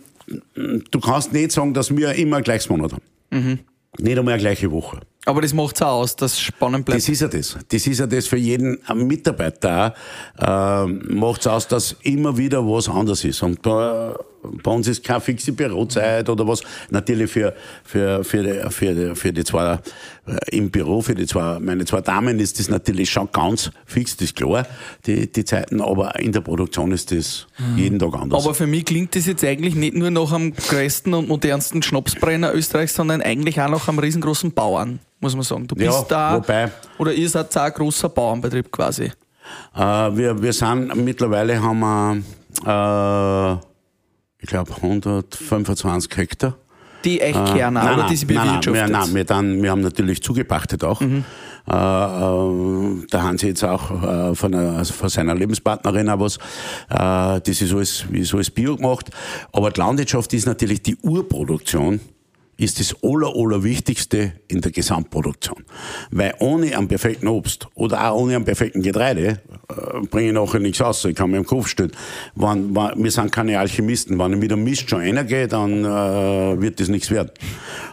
Speaker 1: du kannst nicht sagen, dass wir immer gleiches Monat haben. Mhm. Nicht einmal eine gleiche Woche.
Speaker 4: Aber das macht es auch aus, dass es spannend bleibt.
Speaker 1: Das ist ja das. Das ist ja das für jeden Mitarbeiter auch. Äh, macht es aus, dass immer wieder was anderes ist. Und da bei uns ist keine fixe Bürozeit oder was. Natürlich für, für, für, die, für, die, für die zwei äh, im Büro, für die zwei, meine zwei Damen ist das natürlich schon ganz fix, das ist klar, die, die Zeiten, aber in der Produktion ist das mhm. jeden Tag anders.
Speaker 4: Aber für mich klingt das jetzt eigentlich nicht nur nach am größten und modernsten Schnapsbrenner Österreichs, sondern eigentlich auch nach einem riesengroßen Bauern, muss man sagen. Du bist ja, da, wobei, oder ihr seid auch ein großer Bauernbetrieb quasi.
Speaker 1: Äh, wir, wir sind, mittlerweile haben wir, äh, ich glaube, 125 Hektar.
Speaker 4: Die echt äh, Kerne, äh, oder die sie bewirtschaftet?
Speaker 1: Nein, nein, wir, dann, wir haben natürlich zugepachtet auch. Mhm. Äh, äh, da haben sie jetzt auch äh, von, einer, also von seiner Lebenspartnerin auch was. Äh, das ist alles, wie so alles Bio gemacht. Aber die Landwirtschaft ist natürlich die Urproduktion ist das aller, aller Wichtigste in der Gesamtproduktion. Weil ohne einen perfekten Obst oder auch ohne einen perfekten Getreide äh, bringe ich nachher nichts aus. Ich kann mir im Kopf stellen. Wenn, wenn, wir sind keine Alchemisten. Wenn ich mit dem Mist schon reingehe, dann äh, wird das nichts werden.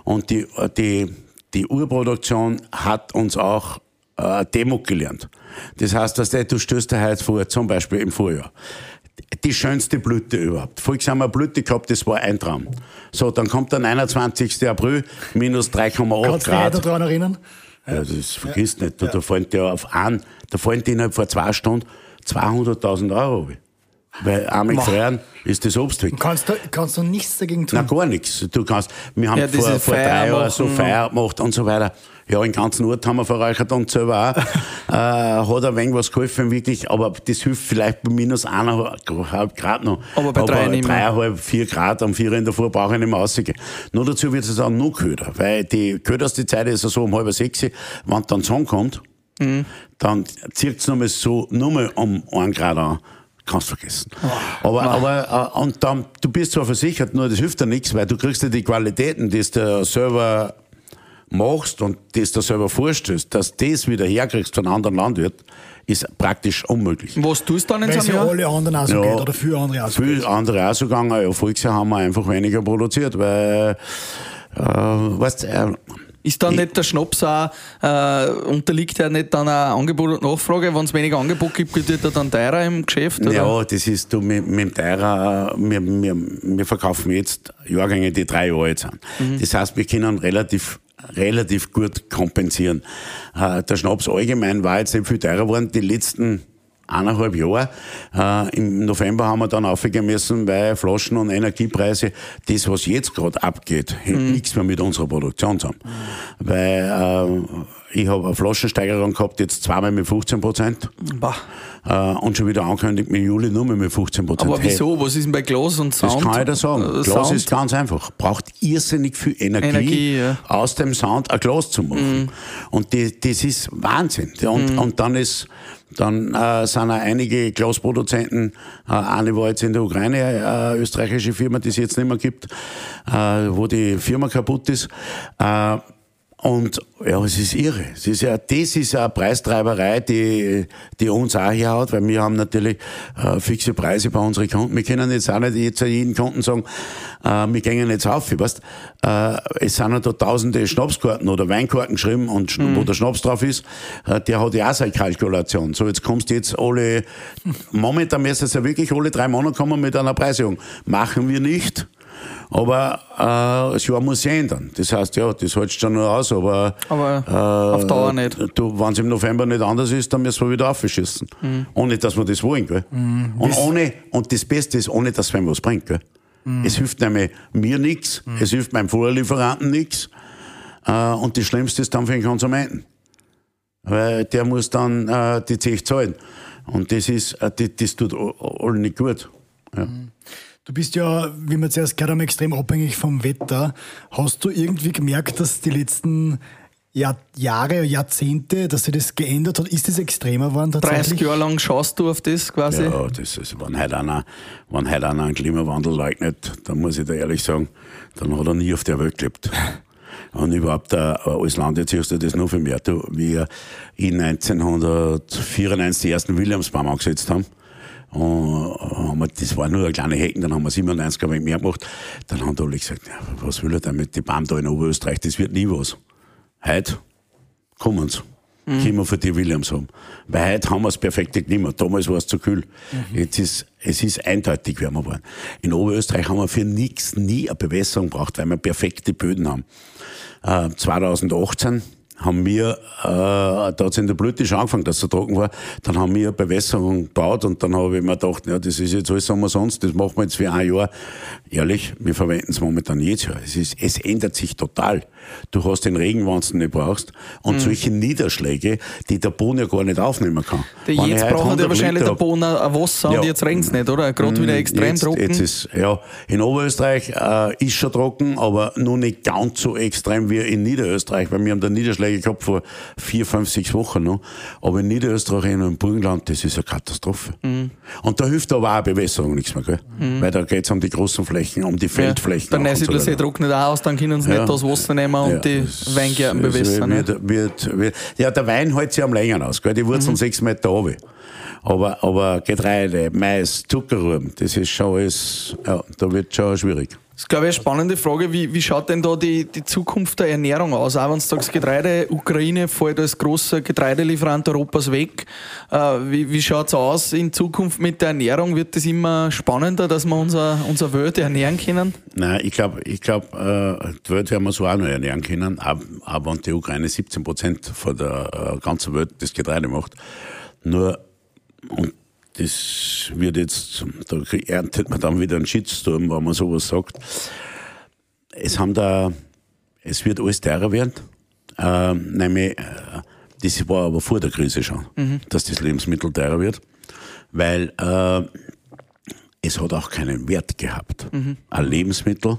Speaker 1: Und die, die, die Urproduktion hat uns auch äh, Demo gelernt. Das heißt, dass du stößt dir heute vor, zum Beispiel im Vorjahr die schönste Blüte überhaupt. Voriges haben wir Blüte gehabt, das war ein Traum. So, dann kommt der 29. April, minus 3,8 Grad. Kannst
Speaker 2: du dich daran erinnern?
Speaker 1: Ja, das vergisst ja. nicht. Da, ja. da fallen die auf einen, da fallen die innerhalb von zwei Stunden 200.000 Euro. Weil einmal gefrieren ist das Obst weg.
Speaker 2: Kannst du, kannst du nichts dagegen tun?
Speaker 1: Nein, gar nichts. Du kannst, wir haben ja, vor, vor drei Jahren so Feier gemacht und so weiter. Ja, den ganzen Ort haben wir verreichert und selber auch. äh, hat ein wenig was geholfen, wirklich, aber das hilft vielleicht bei minus eineinhalb Grad noch.
Speaker 4: Aber bei drei nicht
Speaker 1: mehr. dreieinhalb, vier Grad am vier in der Früh brauche ich nicht mehr rausgehen. Nur dazu wird es dann noch köder, weil die köderste Zeit ist so um halb sechs, wenn dann Sonne kommt, mhm. dann zieht es nochmal so, nochmal um einen Grad an kannst vergessen. Oh, aber, aber äh, und dann, du bist zwar versichert, nur das hilft dir nichts, weil du kriegst ja die Qualitäten, die der Server machst und das da selber vorstellst, dass das wieder herkriegst von einem anderen Landwirt, ist praktisch unmöglich.
Speaker 4: Was tust du dann in
Speaker 2: so einem Jahr? alle anderen auch so ja, geht, oder für andere auch so
Speaker 1: Für andere auch so gegangen. Ja, voriges Jahr haben wir einfach weniger produziert, weil, äh, weißt äh,
Speaker 4: ist dann nicht der Schnaps auch, äh, unterliegt ja nicht dann auch Angebot und Nachfrage? Wenn es weniger Angebot gibt, wird er dann teurer im Geschäft? Oder?
Speaker 1: Ja, das ist du mit, mit dem teurer, wir, wir, wir verkaufen jetzt Jahrgänge, die drei Jahre alt sind. Mhm. Das heißt, wir können relativ relativ gut kompensieren. Äh, der Schnaps allgemein war jetzt nicht viel teurer geworden. Die letzten eineinhalb Jahre. Äh, Im November haben wir dann aufgehen müssen, weil Flaschen- und Energiepreise, das, was jetzt gerade abgeht, mhm. nichts mehr mit unserer Produktion zusammen. Mhm. Weil äh, ich habe eine Flaschensteigerung gehabt, jetzt zweimal mit 15 Prozent. Äh, und schon wieder angekündigt mit Juli nur mit 15 Prozent.
Speaker 4: Aber wieso? Hey, Was ist denn bei Glas und Sound?
Speaker 1: Das kann ich dir sagen. Äh, Glas Sound? ist ganz einfach. Braucht irrsinnig viel Energie, Energie ja. aus dem Sound ein Glas zu machen. Mhm. Und die, das ist Wahnsinn. Und, mhm. und dann ist, dann äh, sind auch einige Glasproduzenten, äh, eine war jetzt in der Ukraine, äh, österreichische Firma, die es jetzt nicht mehr gibt, äh, wo die Firma kaputt ist. Äh, Und ja, es ist irre. Es ist ja, das ist eine Preistreiberei, die, die uns auch hier hat, weil wir haben natürlich äh, fixe Preise bei unseren Kunden. Wir können jetzt auch nicht jetzt jeden Kunden sagen, äh, wir gehen jetzt auf, weißt äh, Es sind ja da tausende Schnapskarten oder Weinkarten geschrieben und mhm. wo der Schnaps drauf ist, äh, der hat ja auch seine Kalkulation. So, jetzt kommst du jetzt alle, momentan müssen es ja wirklich alle drei Monate kommen mit einer Preiserhöhung. Machen wir nicht. Aber äh, das Jahr muss sich ändern. Das heißt, ja, das hältst schon nur aus, aber,
Speaker 4: aber äh, auf Dauer nicht.
Speaker 1: wenn es im November nicht anders ist, dann müssen wir wieder aufschießen. Mhm. Ohne, dass wir das wollen. Gell? Mhm. Und, ohne, und das Beste ist, ohne, dass es was bringt. Gell? Mhm. Es hilft nämlich mir nichts, mhm. es hilft meinem Vorlieferanten nichts. Äh, und das Schlimmste ist dann für den Konsumenten. Weil der muss dann äh, die Zeche zahlen. Und das ist, äh, das, das tut allen nicht gut. Ja.
Speaker 2: Du bist ja, wie wir zuerst gehört haben, extrem abhängig vom Wetter. Hast du irgendwie gemerkt, dass die letzten Jahr, Jahre, Jahrzehnte, dass sich das geändert hat? Ist das extremer geworden
Speaker 4: tatsächlich? 30 Jahre lang schaust du auf das quasi?
Speaker 1: Ja, das ist, wenn heute einer, wenn heute einer einen Klimawandel leugnet, dann muss ich da ehrlich sagen, dann hat er nie auf der Welt gelebt. Und überhaupt, äh, als Landwirt du das noch viel mehr. Du, wir in 1994 die ersten Williamsbaum angesetzt haben, und das war nur eine kleine Hecken, dann haben wir 97 ein wenig mehr gemacht. Dann haben alle gesagt, ja, was will er denn mit den Baum da in Oberösterreich, das wird nie was. Heute kommen sie. Mhm. Können wir für die Williams haben. Weil heute haben wir das perfekte Klima. Damals war es zu kühl. Mhm. Jetzt ist, es ist eindeutig wärmer geworden. In Oberösterreich haben wir für nichts nie eine Bewässerung gebraucht, weil wir perfekte Böden haben. Äh, 2018 haben wir, äh, da hat es in der Blüte schon angefangen, dass es so trocken war, dann haben wir Bewässerung gebaut und dann habe ich mir gedacht, ja, das ist jetzt alles umsonst, das machen wir jetzt für ein Jahr. Ehrlich, wir verwenden es momentan jedes Jahr. Es, ist, es ändert sich total. Du hast den Regen, wenn du nicht brauchst und mhm. solche Niederschläge, die der Boden ja gar nicht aufnehmen kann.
Speaker 4: Der jetzt braucht ja wahrscheinlich der Boden ein Wasser ja. und jetzt regnet es nicht, oder? Gerade wieder mm, extrem
Speaker 1: jetzt,
Speaker 4: trocken.
Speaker 1: Jetzt ist, ja, in Oberösterreich äh, ist schon trocken, aber nur nicht ganz so extrem wie in Niederösterreich, weil wir haben da Niederschläge gehabt vor vier, fünf, sechs Wochen noch. Aber in Niederösterreich und im Burgenland, das ist eine Katastrophe. Mhm. Und da hilft aber auch Bewässerung nichts mehr, gell? Mhm. Weil da geht es um die großen Flächen, um die Feldflächen.
Speaker 4: Ja, dann ist der See trocknet auch aus, dann können sie ja. nicht das Wasser nehmen und ja, die Weingärten bewässern.
Speaker 1: Wird, wird, wird, ja, der Wein hält sich am längeren aus, gell? Die Wurzeln mhm. sechs Meter runter. Aber, aber Getreide, Mais, Zuckerrüben, das ist schon alles, ja, da wird schon schwierig.
Speaker 4: Das ist, glaube ich, eine spannende Frage. Wie, wie schaut denn da die, die Zukunft der Ernährung aus? Auch wenn du sagst, Getreide, Ukraine fällt als großer Getreidelieferant Europas weg. Äh, wie wie schaut es aus in Zukunft mit der Ernährung? Wird es immer spannender, dass wir unser, unser Welt ernähren können?
Speaker 1: Nein, ich glaube, ich glaub, äh, die Welt werden wir so auch noch ernähren können. Aber wenn die Ukraine 17 Prozent von der äh, ganzen Welt das Getreide macht. Nur, und das wird jetzt, da erntet man dann wieder einen Shitstorm, wenn man sowas sagt. Es haben da, es wird alles teurer werden. Äh, nämlich, das war aber vor der Krise schon, mhm. dass das Lebensmittel teurer wird, weil äh, es hat auch keinen Wert gehabt. Mhm. Ein Lebensmittel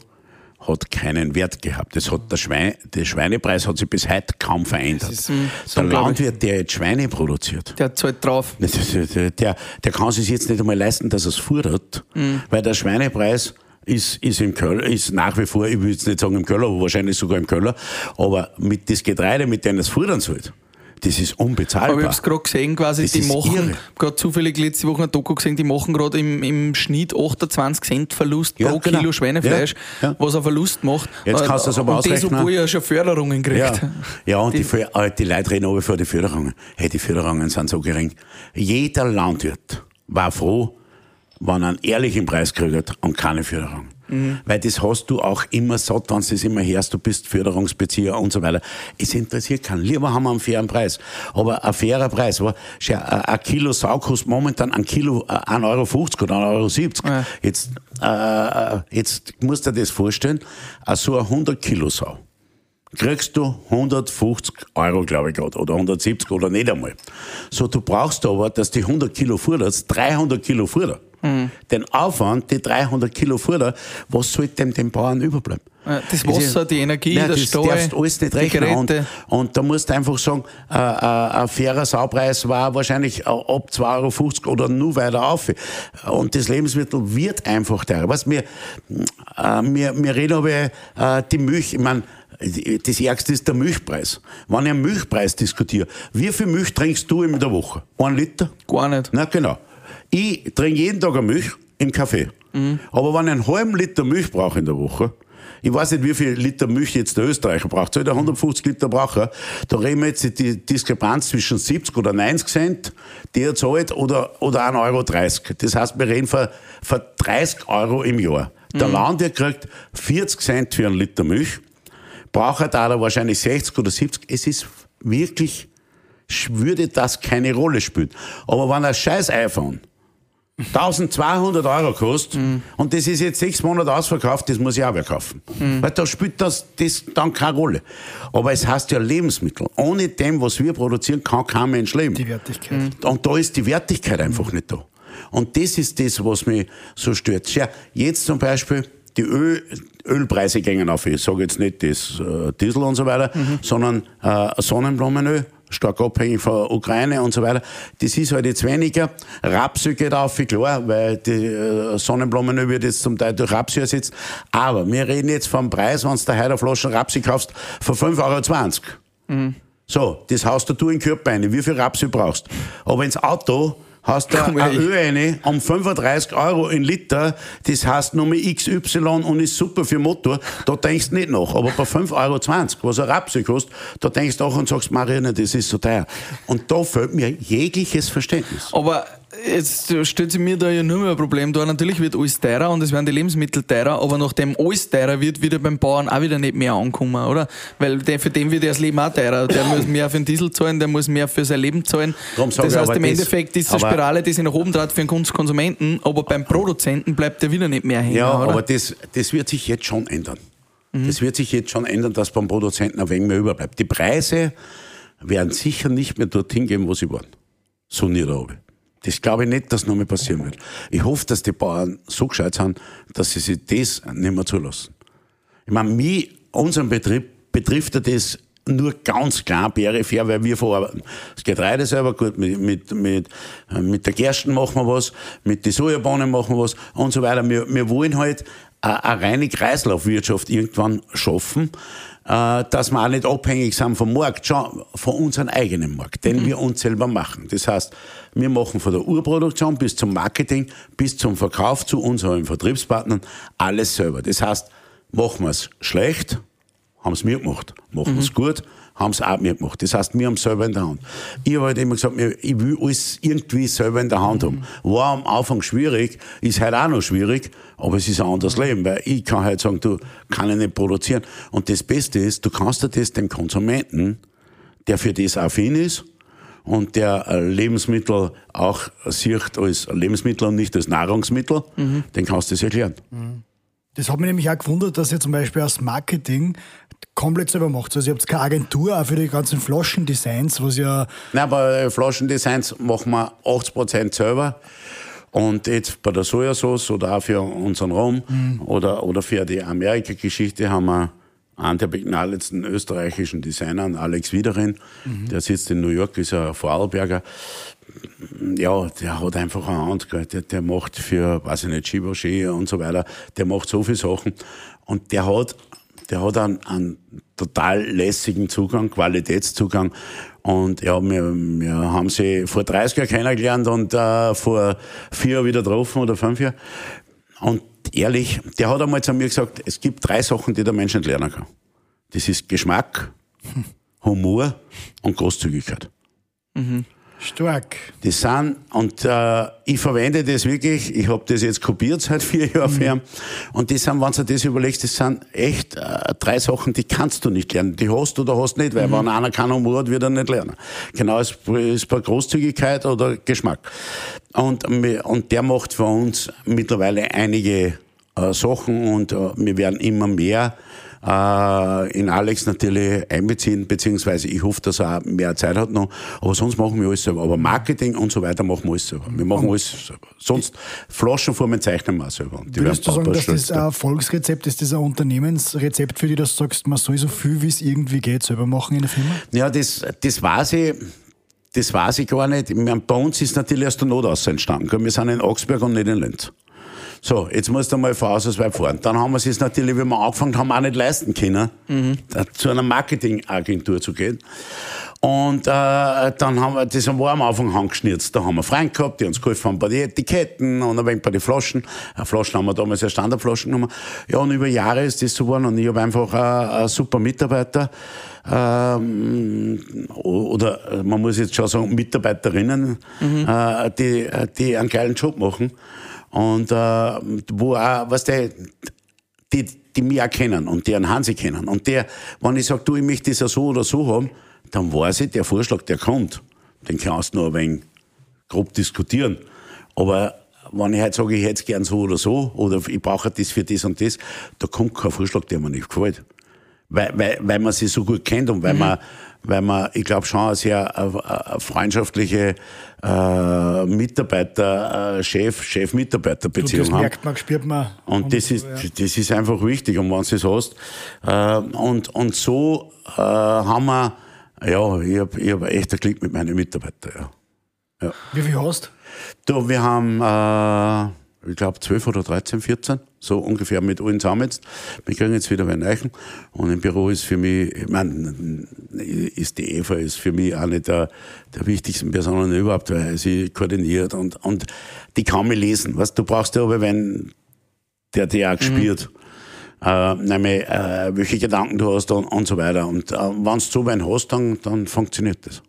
Speaker 1: hat keinen Wert gehabt. Das hat der, Schwein, der Schweinepreis hat sich bis heute kaum verändert. Ist, so der Landwirt, der jetzt Schweine produziert,
Speaker 4: der zahlt drauf.
Speaker 1: Der, der, der kann sich jetzt nicht einmal leisten, dass er es fordert, mhm. weil der Schweinepreis ist, ist im Köller, ist nach wie vor, ich will jetzt nicht sagen im Köller, aber wahrscheinlich sogar im Köller, aber mit das Getreide, mit dem es fordern soll, das ist unbezahlbar.
Speaker 4: Aber ich habe es gerade gesehen, quasi, das die machen, gerade zufällig letzte Woche ein Doku gesehen, die machen gerade im, im Schnitt 28 Cent Verlust ja, pro genau. Kilo Schweinefleisch, ja, ja. was er Verlust macht.
Speaker 1: Jetzt kannst du das aber
Speaker 4: und
Speaker 1: ausrechnen.
Speaker 4: Und das, obwohl er schon Förderungen kriegt.
Speaker 1: Ja, ja und die, die, äh, die Leute reden aber vor die Förderungen. Hey, die Förderungen sind so gering. Jeder Landwirt war froh, wenn er einen ehrlichen Preis kriegt und keine Förderung. Mhm. Weil das hast du auch immer satt, wenn du das immer hörst, du bist Förderungsbezieher und so weiter. Es interessiert keinen. Lieber haben wir einen fairen Preis. Aber ein fairer Preis, war, ein Kilo Sau kostet momentan ein Kilo 1,50 Euro oder 1,70 Euro. Ja. Jetzt, äh, jetzt musst du dir das vorstellen, so eine 100 Kilo Sau kriegst du 150 Euro, glaube ich gerade, oder 170 oder nicht einmal. So, du brauchst aber, dass die 100 Kilo Futter, 300 Kilo Futter. Den Aufwand, die 300 Kilo Futter, was sollte dem den Bauern überbleiben?
Speaker 4: Das Wasser, die Energie,
Speaker 1: Nein,
Speaker 4: der
Speaker 1: das
Speaker 4: Stall,
Speaker 1: darfst alles nicht
Speaker 4: die
Speaker 1: rechnen. Und, und da musst du einfach sagen, äh, äh, ein fairer Saupreis war wahrscheinlich äh, ab 2,50 Euro oder nur weiter auf. Und das Lebensmittel wird einfach teurer. Was wir, äh, wir, wir reden aber äh, die Milch, ich meine, das Ärgste ist der Milchpreis. Wenn ich einen Milchpreis diskutiere, wie viel Milch trinkst du in der Woche? Ein Liter?
Speaker 4: Gar nicht.
Speaker 1: Na genau. Ich trinke jeden Tag eine Milch im Kaffee. Aber wenn ich einen halben Liter Milch brauche in der Woche, ich weiß nicht, wie viel Liter Milch jetzt der Österreicher braucht. Soll der 150 Liter brauchen? Da reden wir jetzt die Diskrepanz zwischen 70 oder 90 Cent, die er zahlt, oder, oder 1,30 Euro. Das heißt, wir reden von, von 30 Euro im Jahr. Der Landwirt kriegt 40 Cent für einen Liter Milch, braucht da er wahrscheinlich 60 oder 70. Es ist wirklich, würde das keine Rolle spielen. Aber wenn ein scheiß iPhone 1200 Euro kostet und das ist jetzt sechs Monate ausverkauft, das muss ich auch wieder kaufen. Weil da spielt das, das dann keine Rolle. Aber es heißt ja Lebensmittel. Ohne dem, was wir produzieren, kann kein Mensch leben.
Speaker 2: Die Wertigkeit.
Speaker 1: Und da ist die Wertigkeit einfach nicht da. Und das ist das, was mich so stört. Schau, jetzt zum Beispiel, die Öl, Ölpreise gehen auf. Ich sage jetzt nicht das äh, Diesel und so weiter, sondern äh, Sonnenblumenöl, stark abhängig von Ukraine und so weiter. Das ist halt jetzt weniger. Rapsöl geht auf, klar, weil die äh, Sonnenblumenöl wird jetzt zum Teil durch Rapsöl ersetzt. Aber wir reden jetzt vom Preis, wenn du da heute eine Flasche Rapsöl kaufst, von 5,20 Euro. So, das haust du in den Körper rein, wie viel Rapsöl brauchst. Aber ins Auto hast du
Speaker 4: Komm,
Speaker 1: ein
Speaker 4: ey.
Speaker 1: Öl rein um 35 Euro in Liter, das heißt Nummer XY und ist super für Motor, da denkst du nicht nach. Aber bei 5,20 Euro, was ein Rapsöl kostet, da denkst du auch und sagst, Marianne, das ist so teuer. Und da fehlt mir jegliches Verständnis.
Speaker 4: Aber jetzt stellt sich mir da ja nur mehr ein Problem da. Natürlich wird alles teurer und es werden die Lebensmittel teurer, aber nachdem alles teurer wird, wird ja beim Bauern auch wieder nicht mehr ankommen, oder? Weil der, für den wird ja das Leben auch teurer. Der muss mehr für den Diesel zahlen, der muss mehr für sein Leben zahlen.
Speaker 1: Darum
Speaker 4: Das heißt, im Endeffekt ist eine Spirale, die sich nach oben dreht für den Konsumenten, aber beim Produzenten bleibt der wieder nicht mehr hängen,
Speaker 1: Ja,
Speaker 4: oder?
Speaker 1: aber das, das wird sich jetzt schon ändern. Das wird sich jetzt schon ändern, dass beim Produzenten ein wenig mehr überbleibt. Die Preise werden sicher nicht mehr dorthin gehen, wo sie waren. So nieder Das glaube ich nicht, dass noch mal passieren wird. Ich hoffe, dass die Bauern so gescheit sind, dass sie sich das nicht mehr zulassen. Ich meine, mich, unseren Betrieb betrifft das nur ganz klar peripher, weil wir verarbeiten. Das Getreide selber gut, mit, mit, mit, mit der Gersten machen wir was, mit den Sojabohnen machen wir was und so weiter. Wir, wir wollen halt eine, eine reine Kreislaufwirtschaft irgendwann schaffen, dass wir auch nicht abhängig sind vom Markt, schon von unserem eigenen Markt, den wir uns selber machen. Das heißt, wir machen von der Urproduktion bis zum Marketing, bis zum Verkauf zu unseren Vertriebspartnern alles selber. Das heißt, machen wir es schlecht, haben es mir gemacht. Machen wir es gut, haben es auch mir gemacht. Das heißt, wir haben es selber in der Hand. Ich habe halt immer gesagt, ich will alles irgendwie selber in der Hand haben. War am Anfang schwierig, ist halt auch noch schwierig, aber es ist ein anderes Leben, weil ich kann halt sagen, du kann ich nicht produzieren. Und das Beste ist, du kannst dir das dem Konsumenten, der für das affin ist, und der äh, Lebensmittel auch sieht als Lebensmittel und nicht als Nahrungsmittel, den kannst du das erklären.
Speaker 2: Das hat mich nämlich auch gewundert, dass ihr zum Beispiel aus Marketing komplett selber macht. Also ihr habt keine Agentur auch für die ganzen Flaschendesigns, was ja
Speaker 1: Nein, bei äh, Flaschendesigns machen wir 80% selber. Und jetzt bei der Sojasauce oder auch für unseren Rum oder, oder für die Amerika-Geschichte haben wir einen der begnadetsten österreichischen Designern, Alex Wiederin. Der sitzt in New York, ist ein Vorarlberger. Ja, der hat einfach eine Hand, gell. der, der macht für, weiß ich nicht, Givenchy und so weiter, der macht so viele Sachen. Und der hat, der hat einen, einen total lässigen Zugang, Qualitätszugang. Und ja, wir, wir haben sie vor 30 Jahren kennengelernt und äh, vor vier Jahren wieder getroffen oder fünf Jahren. Und ehrlich, der hat einmal zu mir gesagt, es gibt drei Sachen, die der Mensch nicht lernen kann. Das ist Geschmack, Humor und Großzügigkeit.
Speaker 2: Stark.
Speaker 1: Das sind, und äh, ich verwende das wirklich, ich habe das jetzt kopiert seit vier Jahren ihn. Und das sind, wenn du das überlegst, das sind echt äh, drei Sachen, die kannst du nicht lernen. Die hast du oder hast nicht, weil wenn einer keinen Humor hat, wird er nicht lernen. Genau ist, ist bei Großzügigkeit oder Geschmack. Und, und der macht für uns mittlerweile einige äh, Sachen und äh, wir werden immer mehr äh, in Alex natürlich einbeziehen, beziehungsweise ich hoffe, dass er auch mehr Zeit hat noch. Aber sonst machen wir alles selber. Aber Marketing und so weiter machen wir alles selber. Wir machen alles selber. Sonst Flaschenformen zeichnen wir auch selber. Die
Speaker 2: Würdest du sagen, dass das ein Erfolgsrezept ist, das ein Unternehmensrezept für dich, dass du sagst, man soll so viel, wie es irgendwie geht, selber machen in der Firma?
Speaker 1: Ja, das, das weiß ich. Das weiß ich gar nicht. Ich meine, bei uns ist natürlich erst der Not aus entstanden. Wir sind in Augsburg und nicht in Linz. So, jetzt musst du mal vorausweit fahren. Dann haben wir es jetzt natürlich, wie wir angefangen haben, auch nicht leisten können, da zu einer Marketingagentur zu gehen. Und äh, dann haben wir, das war am Anfang handgeschnitzt. Da haben wir Freunde gehabt, die uns geholfen haben bei den Etiketten und ein wenig bei den Flaschen. Äh, Flaschen haben wir damals ja Standardflaschen genommen. Ja, und über Jahre ist das so geworden und ich habe einfach äh, einen super Mitarbeiter, ähm, oder äh, man muss jetzt schon sagen, Mitarbeiterinnen, äh, die, die einen geilen Job machen. Und äh, wo auch, was der, die, die mich auch kennen und die einen Hansi kennen. Und der, wenn ich sage, du, ich möchte das ja so oder so haben, dann weiß ich, der Vorschlag, der kommt. Den kannst du nur ein wenig grob diskutieren. Aber wenn ich halt sage, ich hätte es gern so oder so, oder ich brauche das für das und das, da kommt kein Vorschlag, der mir nicht gefällt. Weil, weil, weil man sie so gut kennt und weil man, weil man, ich glaube schon eine sehr äh, äh, freundschaftliche äh, Mitarbeiter, äh, Chef, Chef-Mitarbeiter-Beziehung
Speaker 2: Das
Speaker 1: haben.
Speaker 2: merkt man, spürt man.
Speaker 1: Und das ist, das ist einfach wichtig, und wenn du es hast. Äh, und, und so äh, haben wir, ja, ich habe ich hab echt ein Glück mit meinen Mitarbeitern. Ja.
Speaker 2: Wie viel hast
Speaker 1: Du, wir haben, äh, ich glaube, 12 oder 13, 14, so ungefähr mit allen zusammen jetzt. Wir kriegen jetzt wieder einen Eichen. Und im Büro ist für mich, ich meine, ist die Eva ist für mich eine der, der wichtigsten Personen überhaupt, weil sie koordiniert und, und die kann mich lesen. Weißt, du brauchst ja aber, wenn der dir auch gespürt. Äh, nämlich, äh, welche Gedanken du hast und, und so weiter. Und äh, wenn du so einen hast, dann, dann funktioniert das.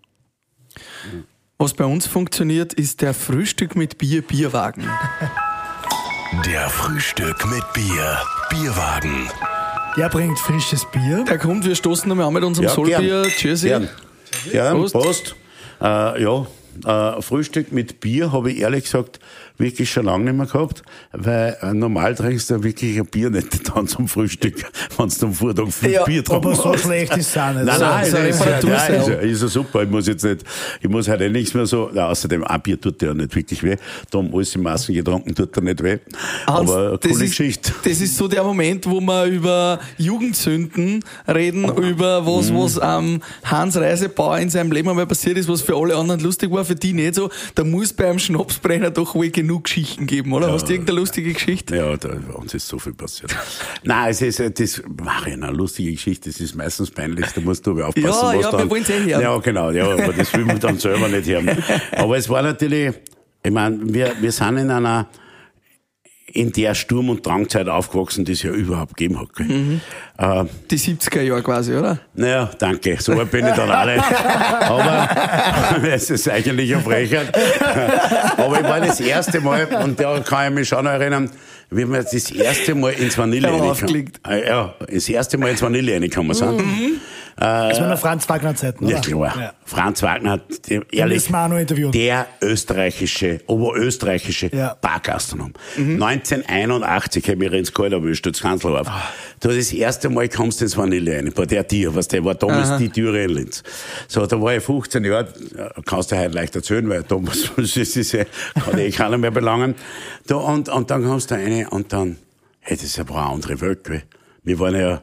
Speaker 4: Was bei uns funktioniert, ist der Frühstück mit Bier Bierwagen.
Speaker 3: Der Frühstück mit Bier. Bierwagen.
Speaker 2: Der bringt frisches Bier.
Speaker 4: Der kommt, wir stoßen nochmal an mit unserem Solbier. Tschüssi.
Speaker 1: Gern. Gern,
Speaker 4: Prost.
Speaker 1: Prost. Äh, ja, äh, Frühstück mit Bier habe ich ehrlich gesagt wirklich schon lange nicht mehr gehabt, weil äh, normal trinkst du wirklich ein Bier nicht dann zum Frühstück, wenn du am Vortag viel
Speaker 4: Ja,
Speaker 1: Bier
Speaker 2: Aber
Speaker 1: getrunken
Speaker 2: so schlecht ist es auch nicht.
Speaker 1: Nein,
Speaker 2: So-
Speaker 1: nein,
Speaker 4: so
Speaker 1: das ist, ja, nein, ist, ist ja super. Ich muss jetzt nicht, ich muss halt eh nichts mehr so, na, außerdem, ein Bier tut ja nicht wirklich weh. Da haben alles in Massen getrunken, tut er nicht weh.
Speaker 4: Hans,
Speaker 1: Aber eine coole
Speaker 4: ist,
Speaker 1: Geschichte.
Speaker 4: Das ist so der Moment, wo wir über Jugendsünden reden, über was,
Speaker 1: Mhm.
Speaker 4: was am Hans Reisebauer in seinem Leben einmal passiert ist, was für alle anderen lustig war, für die nicht so. Da muss beim Schnapsbrenner doch wohl genug Geschichten geben, oder? Hast du irgendeine lustige Geschichte?
Speaker 1: Ja, da, bei uns ist so viel passiert. Nein, es ist, das mache ich eine lustige Geschichte, das ist meistens peinlich, da musst du aber aufpassen,
Speaker 4: Ja,
Speaker 1: was
Speaker 4: ja, wir
Speaker 1: dann,
Speaker 4: wollen's eh hören.
Speaker 1: Ja, genau, ja, aber das will man dann selber nicht hören. Aber es war natürlich, ich meine, wir, wir sind in einer, in der Sturm- und Drangzeit aufgewachsen, die es ja überhaupt gegeben hat.
Speaker 4: Mhm.
Speaker 1: Äh,
Speaker 4: Die 70er Jahre quasi, oder?
Speaker 1: naja, danke. So weit bin ich dann auch nicht. Aber es ist eigentlich eine Frechheit. Aber ich war das erste Mal, und da kann ich mich schon erinnern, wie wir das erste Mal ins Vanille reingekommen-
Speaker 4: aufgelegt.
Speaker 1: Ah, Ja, das erste Mal ins Vanille reingekommen sind.
Speaker 2: Das war noch Franz Wagner Zeiten, oder?
Speaker 1: Ja, klar.
Speaker 2: Ja.
Speaker 1: Franz Wagner, ehrlich, der österreichische, oberösterreichische
Speaker 2: Ja.
Speaker 1: Bargastronom. 1981 habe ich ins Kalt erwischt, als Kanzlerhof. Du, das erste Mal kommst du ins Vanille rein, bei der Tier, was der war damals die Türe in Linz. So, da war ich 15 Jahre, ja, kannst du heute leicht erzählen, weil damals, das ist ja, kann eh keiner mehr belangen. Da, und, und dann kommst du rein und dann, hey, das ist aber eine andere Welt, gell. Wir waren ja,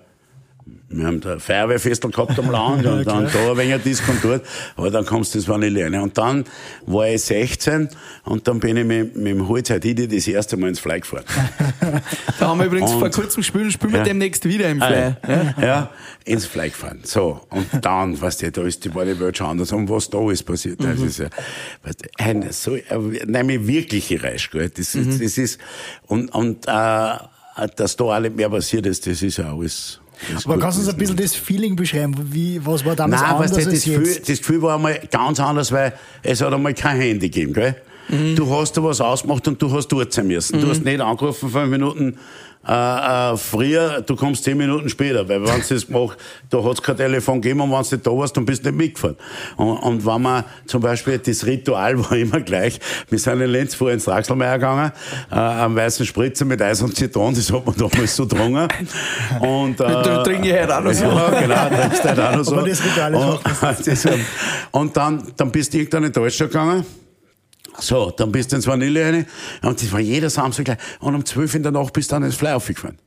Speaker 1: wir haben da Feuerwehrfestel gehabt am Land und dann da ein wenig dort, aber dann kommst du ins Vanille rein. Und dann war ich 16 und dann bin ich mit, mit dem Holzheitidi das erste Mal ins Fly gefahren.
Speaker 4: Da haben wir übrigens
Speaker 1: Und-
Speaker 4: vor kurzem gespielt spielen wir
Speaker 1: Ja.
Speaker 4: demnächst wieder im Fly.
Speaker 1: Ja, ja, ins Fly gefahren. So, und dann, weißt du, da ist die, war die Welt schon anders. Und was da ist passiert, das ist ja, weißt du, ein, so, nein, wirkliche Reisch, gell. Das, ist das ist, und, und, äh, dass da auch nicht mehr passiert ist, das ist ja alles.
Speaker 2: Aber
Speaker 1: gut
Speaker 2: kannst du uns ein bisschen das Feeling beschreiben? Wie, was war damals
Speaker 1: Nein,
Speaker 2: anders
Speaker 1: weißt du, das, Gefühl, das Gefühl war einmal ganz anders, weil es hat einmal kein Handy gegeben, gell? Du hast da was ausgemacht und du hast dort sein müssen. Du hast nicht angerufen, fünf Minuten, äh, äh, früher, du kommst zehn Minuten später, weil wenn du das gemacht, da hat's kein Telefon gegeben und wenn du nicht da warst, dann bist du nicht mitgefahren. Und, und wenn man zum Beispiel, das Ritual war immer gleich, wir sind in Lenz vorher ins Draxelmeier gegangen, äh, am weißen Spritzer mit Eis und Zitronen, das hat man damals so getrunken. Und, äh,
Speaker 4: Da trinke ich heute auch noch so.
Speaker 1: ja, genau, trinkst halt auch noch so.
Speaker 2: Aber das Ritual ist auch
Speaker 1: und, das, und dann, dann bist du irgendwann in Deutschland gegangen. So, dann bist du ins Vanille rein. Und das war jeder Samstag gleich. Und um 12 in der Nacht bist du dann ins Fly aufgefahren.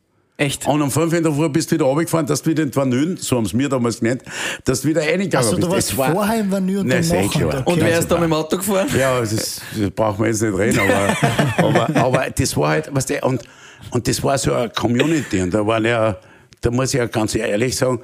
Speaker 4: Echt?
Speaker 1: Und um 5 in der Früh bist du wieder runtergefahren, dass du wieder in die Vanille, so haben sie mir damals genannt, dass du wieder reingegangen
Speaker 2: Also
Speaker 1: bist.
Speaker 2: du warst vorher im Vanille und
Speaker 1: Nein,
Speaker 2: dann nachher. Okay.
Speaker 4: Und wer ist da mit dem Auto gefahren?
Speaker 1: Ja, das, das brauchen wir jetzt nicht reden, aber, aber, aber das war halt, was der, und, und das war so eine Community und da waren ja, da muss ich ja ganz ehrlich sagen,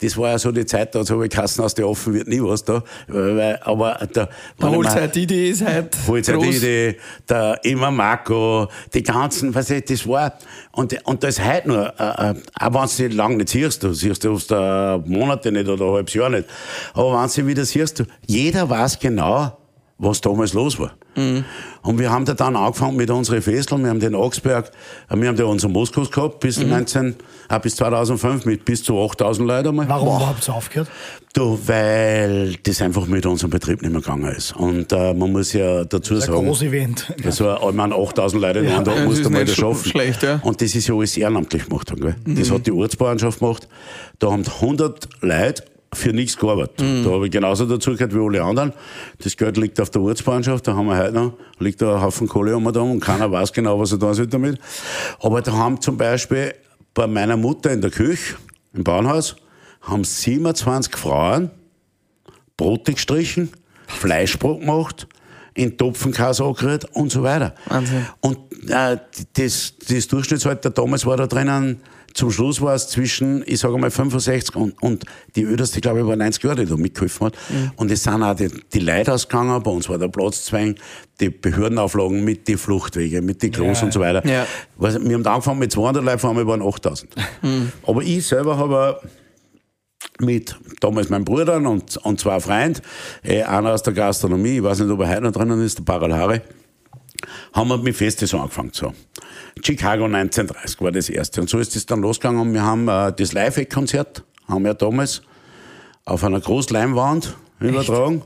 Speaker 1: das war ja so die Zeit, da habe ich Kassen aus der offen wird nie was da, weil, aber da, ich mir-
Speaker 4: Holzheit Idee ist heute
Speaker 1: Holzheit
Speaker 4: groß.
Speaker 1: Idee, der Immer Marco, die ganzen, was ich, das war, und, und da ist heute nur, äh, äh, auch wenn du sie lang nicht siehst, du siehst du oft äh, Monate nicht oder ein halbes Jahr nicht, aber wenn du sie wieder siehst, du, jeder weiß genau, was damals los war. Und wir haben da dann angefangen mit unseren Festeln, wir haben den Augsberg, wir haben da unseren Moskos gehabt, bis 19, äh, bis 2005 mit bis zu 8000 Leuten einmal.
Speaker 2: Warum überhaupt so aufgehört?
Speaker 1: Du, weil das einfach mit unserem Betrieb nicht mehr gegangen ist. Und äh, man muss ja dazu
Speaker 2: Das ist ein
Speaker 1: sagen,
Speaker 2: großes Event.
Speaker 1: das war, ich meine, 8000 Leute in einem Tag
Speaker 4: das
Speaker 1: musst du mal das schaffen.
Speaker 4: schlecht, ja.
Speaker 1: Und das ist ja alles ehrenamtlich gemacht. Haben, gell? Das hat die Ortsbauernschaft gemacht. Da haben 100 Leute für nichts gearbeitet. Da habe ich genauso dazu gehört wie alle anderen. Das Geld liegt auf der Ortsbauernschaft, da haben wir heute noch, liegt da ein Haufen Kohle um da und keiner weiß genau, was er da soll damit. Aber da haben zum Beispiel bei meiner Mutter in der Küche, im Bauernhaus, haben 27 Frauen Brote gestrichen, Fleischbrot gemacht, in Topfenkäse angerührt und so weiter.
Speaker 4: Wahnsinn.
Speaker 1: Und äh, das, das Durchschnittsalter damals war da drinnen, zum Schluss war es zwischen, ich sage mal, 65 und, und die Öderste, glaube ich, war 90 Jahre, die da mitgeholfen hat. Und es sind auch die, die Leute ausgegangen, bei uns war der Platzzwang, die Behördenauflagen mit den Fluchtwegen, mit den Klos
Speaker 2: Ja.
Speaker 1: und so weiter.
Speaker 4: Ja.
Speaker 1: Was, wir haben angefangen mit 200 Leuten, vor allem waren 8000. Aber ich selber habe mit damals meinem Bruder und, und zwei Freunden, äh, einer aus der Gastronomie, ich weiß nicht, ob er heute noch drinnen ist, der Paral Hari, haben wir mit Festes angefangen. So. Chicago 1930 war das erste. Und so ist es dann losgegangen und wir haben äh, das Live-Konzert, haben wir damals auf einer Großleinwand übertragen.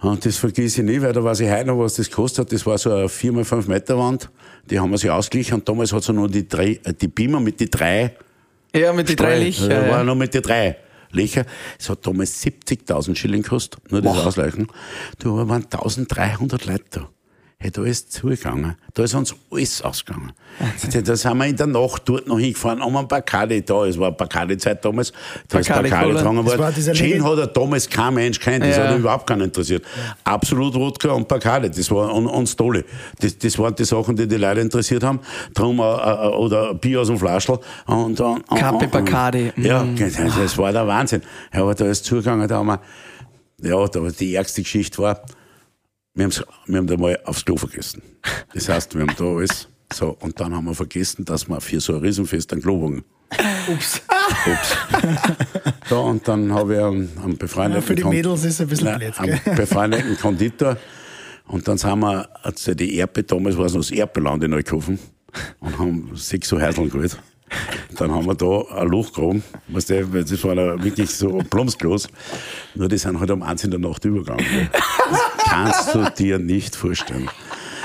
Speaker 1: Und das vergesse ich nie, weil da weiß ich heute noch, was das kostet hat. Das war so eine 4 x 5 Meter Wand. Die haben wir sich ausgeglichen und damals hat es nur die, drei, äh, die Beamer mit die drei
Speaker 4: Ja, mit den drei
Speaker 1: Streu.
Speaker 4: Lichter.
Speaker 1: Da war
Speaker 4: Ja.
Speaker 1: noch mit den drei Löcher. Es hat damals 70.000 Schilling gekostet, nur das Ausleichen. Du, aber waren 1.300 Leute da. Hey, da ist zugegangen. Da ist uns alles ausgegangen. Da sind wir in der Nacht dort noch hingefahren, um ein Bacardi da. Es war Bacardi-Zeit damals. Da ist
Speaker 4: Bacardi
Speaker 1: Bacardi getrunken
Speaker 2: Das war
Speaker 1: worden. Gin hat er damals kein Mensch kennt. Das
Speaker 4: Ja.
Speaker 1: hat ihn überhaupt keinen interessiert. Absolut Wodka und Bacardi. Das war, und, und Stoli. Das, das waren die Sachen, die die Leute interessiert haben. Drum, äh, äh, oder Bier aus dem Flaschel. Und, und, und,
Speaker 4: Kappe Bacardi.
Speaker 1: Ja,
Speaker 4: Mm.
Speaker 1: das, war der Wahnsinn. Ja, aber da ist zugegangen, da haben wir, ja, da, die ärgste Geschichte war, wir, wir haben da mal aufs Klo vergessen. Das heißt, wir haben da alles, so, und dann haben wir vergessen, dass wir für so ein Riesenfest einen Klowagen.
Speaker 2: Ups.
Speaker 1: Ups. so, und dann habe ich einen, einen
Speaker 2: Ja,
Speaker 1: befreundeten
Speaker 2: für die
Speaker 1: Kon-
Speaker 2: Mädels ist es ein bisschen
Speaker 1: Nein,
Speaker 2: blöd.
Speaker 1: einen befreundeten Konditor. Und dann sind wir, also die Erbe, damals war es noch das Erbeland in Neukofen, und haben sechs so Heideln geholt. Dann haben wir da ein Loch gegraben, weißt du, weil das war da wirklich so plumpsgroß. Nur die sind halt um eins in der Nacht übergegangen. Das kannst du dir nicht vorstellen.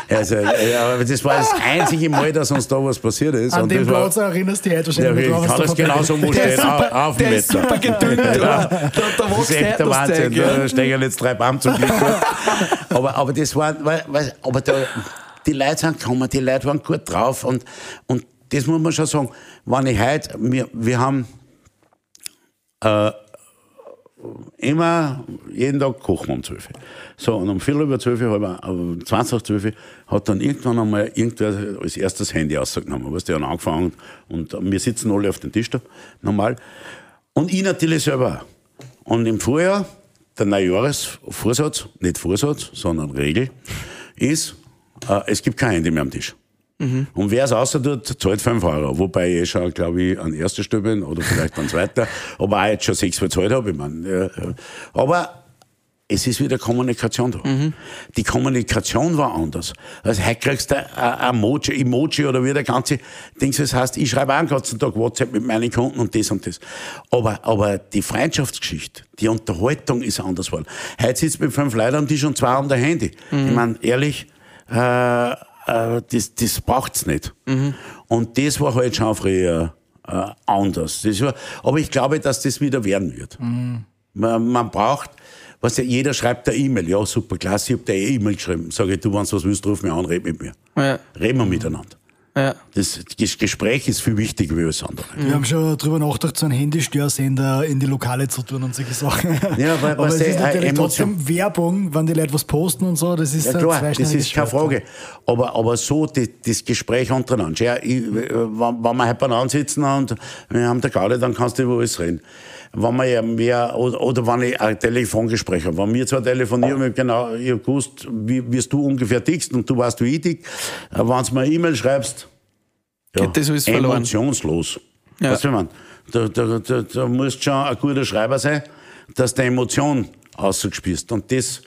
Speaker 1: Also, äh, aber das war das einzige Mal, dass uns da was passiert ist.
Speaker 2: An
Speaker 1: und
Speaker 2: den
Speaker 1: das war,
Speaker 2: Platz erinnerst du dich heute
Speaker 1: ja,
Speaker 2: wahrscheinlich
Speaker 1: ich
Speaker 2: noch
Speaker 1: kann das
Speaker 2: da
Speaker 1: genauso muss stehen, auf, auf dem
Speaker 4: Der ist
Speaker 1: Meter.
Speaker 4: super gedünnt,
Speaker 1: Ja.
Speaker 4: oder? Da, da
Speaker 1: Das ist echt der Wahnsinn.
Speaker 4: Ja.
Speaker 1: Da steigen jetzt drei Baum zum Glück. aber, aber das war, aber da, die Leute sind gekommen, die Leute waren gut drauf und, und das muss man schon sagen. Wenn ich heute, wir, wir haben, äh, immer, jeden Tag kochen um 12 Uhr. So, und um Viertel über 12 Uhr, halb, um 20 nach 12 Uhr, hat dann irgendwann einmal irgendwer als erstes Handy rausgenommen. Weißt du, haben angefangen und wir sitzen alle auf dem Tisch da, normal. Und ich natürlich selber. Und im Vorjahr, der Neujahresvorsatz, nicht Vorsatz, sondern Regel, ist, äh, es gibt kein Handy mehr am Tisch. Und wer es außer tut, zahlt 5 Euro. Wobei ich schon, glaube ich, an erster Stelle bin oder vielleicht an zweiter. Aber auch jetzt schon sechs bezahlt habe. Ich mein, ja, ja. Aber es ist wieder Kommunikation da. Die Kommunikation war anders. Also heute kriegst du ein Emoji, Emoji oder wie der ganze Ding das heißt, ich schreibe auch den ganzen Tag WhatsApp mit meinen Kunden und das und das. Aber, aber die Freundschaftsgeschichte, die Unterhaltung ist anders geworden. Heute sitzt mit fünf Leuten am Tisch und zwei haben der Handy. Ich meine, ehrlich, äh, äh, das, das braucht's nicht. Und das war halt schon früher äh, anders. Das war, aber ich glaube, dass das wieder werden wird. Man, man braucht, was ja, jeder schreibt eine E-Mail. Ja, super, klasse, ich hab dir eine E-Mail geschrieben. Sag ich, du, wenn du was willst, ruf mich an, red mit mir.
Speaker 4: Ja.
Speaker 1: Reden wir miteinander.
Speaker 4: Ja.
Speaker 1: Das, das Gespräch ist viel wichtiger wie alles andere.
Speaker 2: Wir haben schon drüber nachgedacht, so einen Handystörsender in die Lokale zu tun und solche Sachen.
Speaker 1: Ja, weil-
Speaker 2: Aber es ist
Speaker 1: äh,
Speaker 2: natürlich
Speaker 1: Emotion-
Speaker 2: trotzdem Werbung, wenn die Leute was posten und so, das ist
Speaker 1: Ja
Speaker 2: ein
Speaker 1: klar, das ist keine. Frage. Aber, aber so die, das Gespräch untereinander. Ja, ich, äh, wenn, wenn wir halt beieinander sitzen und wir haben der Gaudi, dann kannst du über alles reden. Wenn wir ja mehr, oder, oder wenn ich ein Telefongespräch habe, wenn wir zwar telefonieren, ich genau, ich gewusst, wie, wie du ungefähr tickst und du weißt, wie ich tick. Äh, Wenn du mir eine E-Mail schreibst, ja,
Speaker 4: Geht das alles verloren.
Speaker 1: emotionslos.
Speaker 4: Ja.
Speaker 1: Weißt du, mein? Da, da, da, da musst schon ein guter Schreiber sein, dass du Emotion ausgespürst. Und das,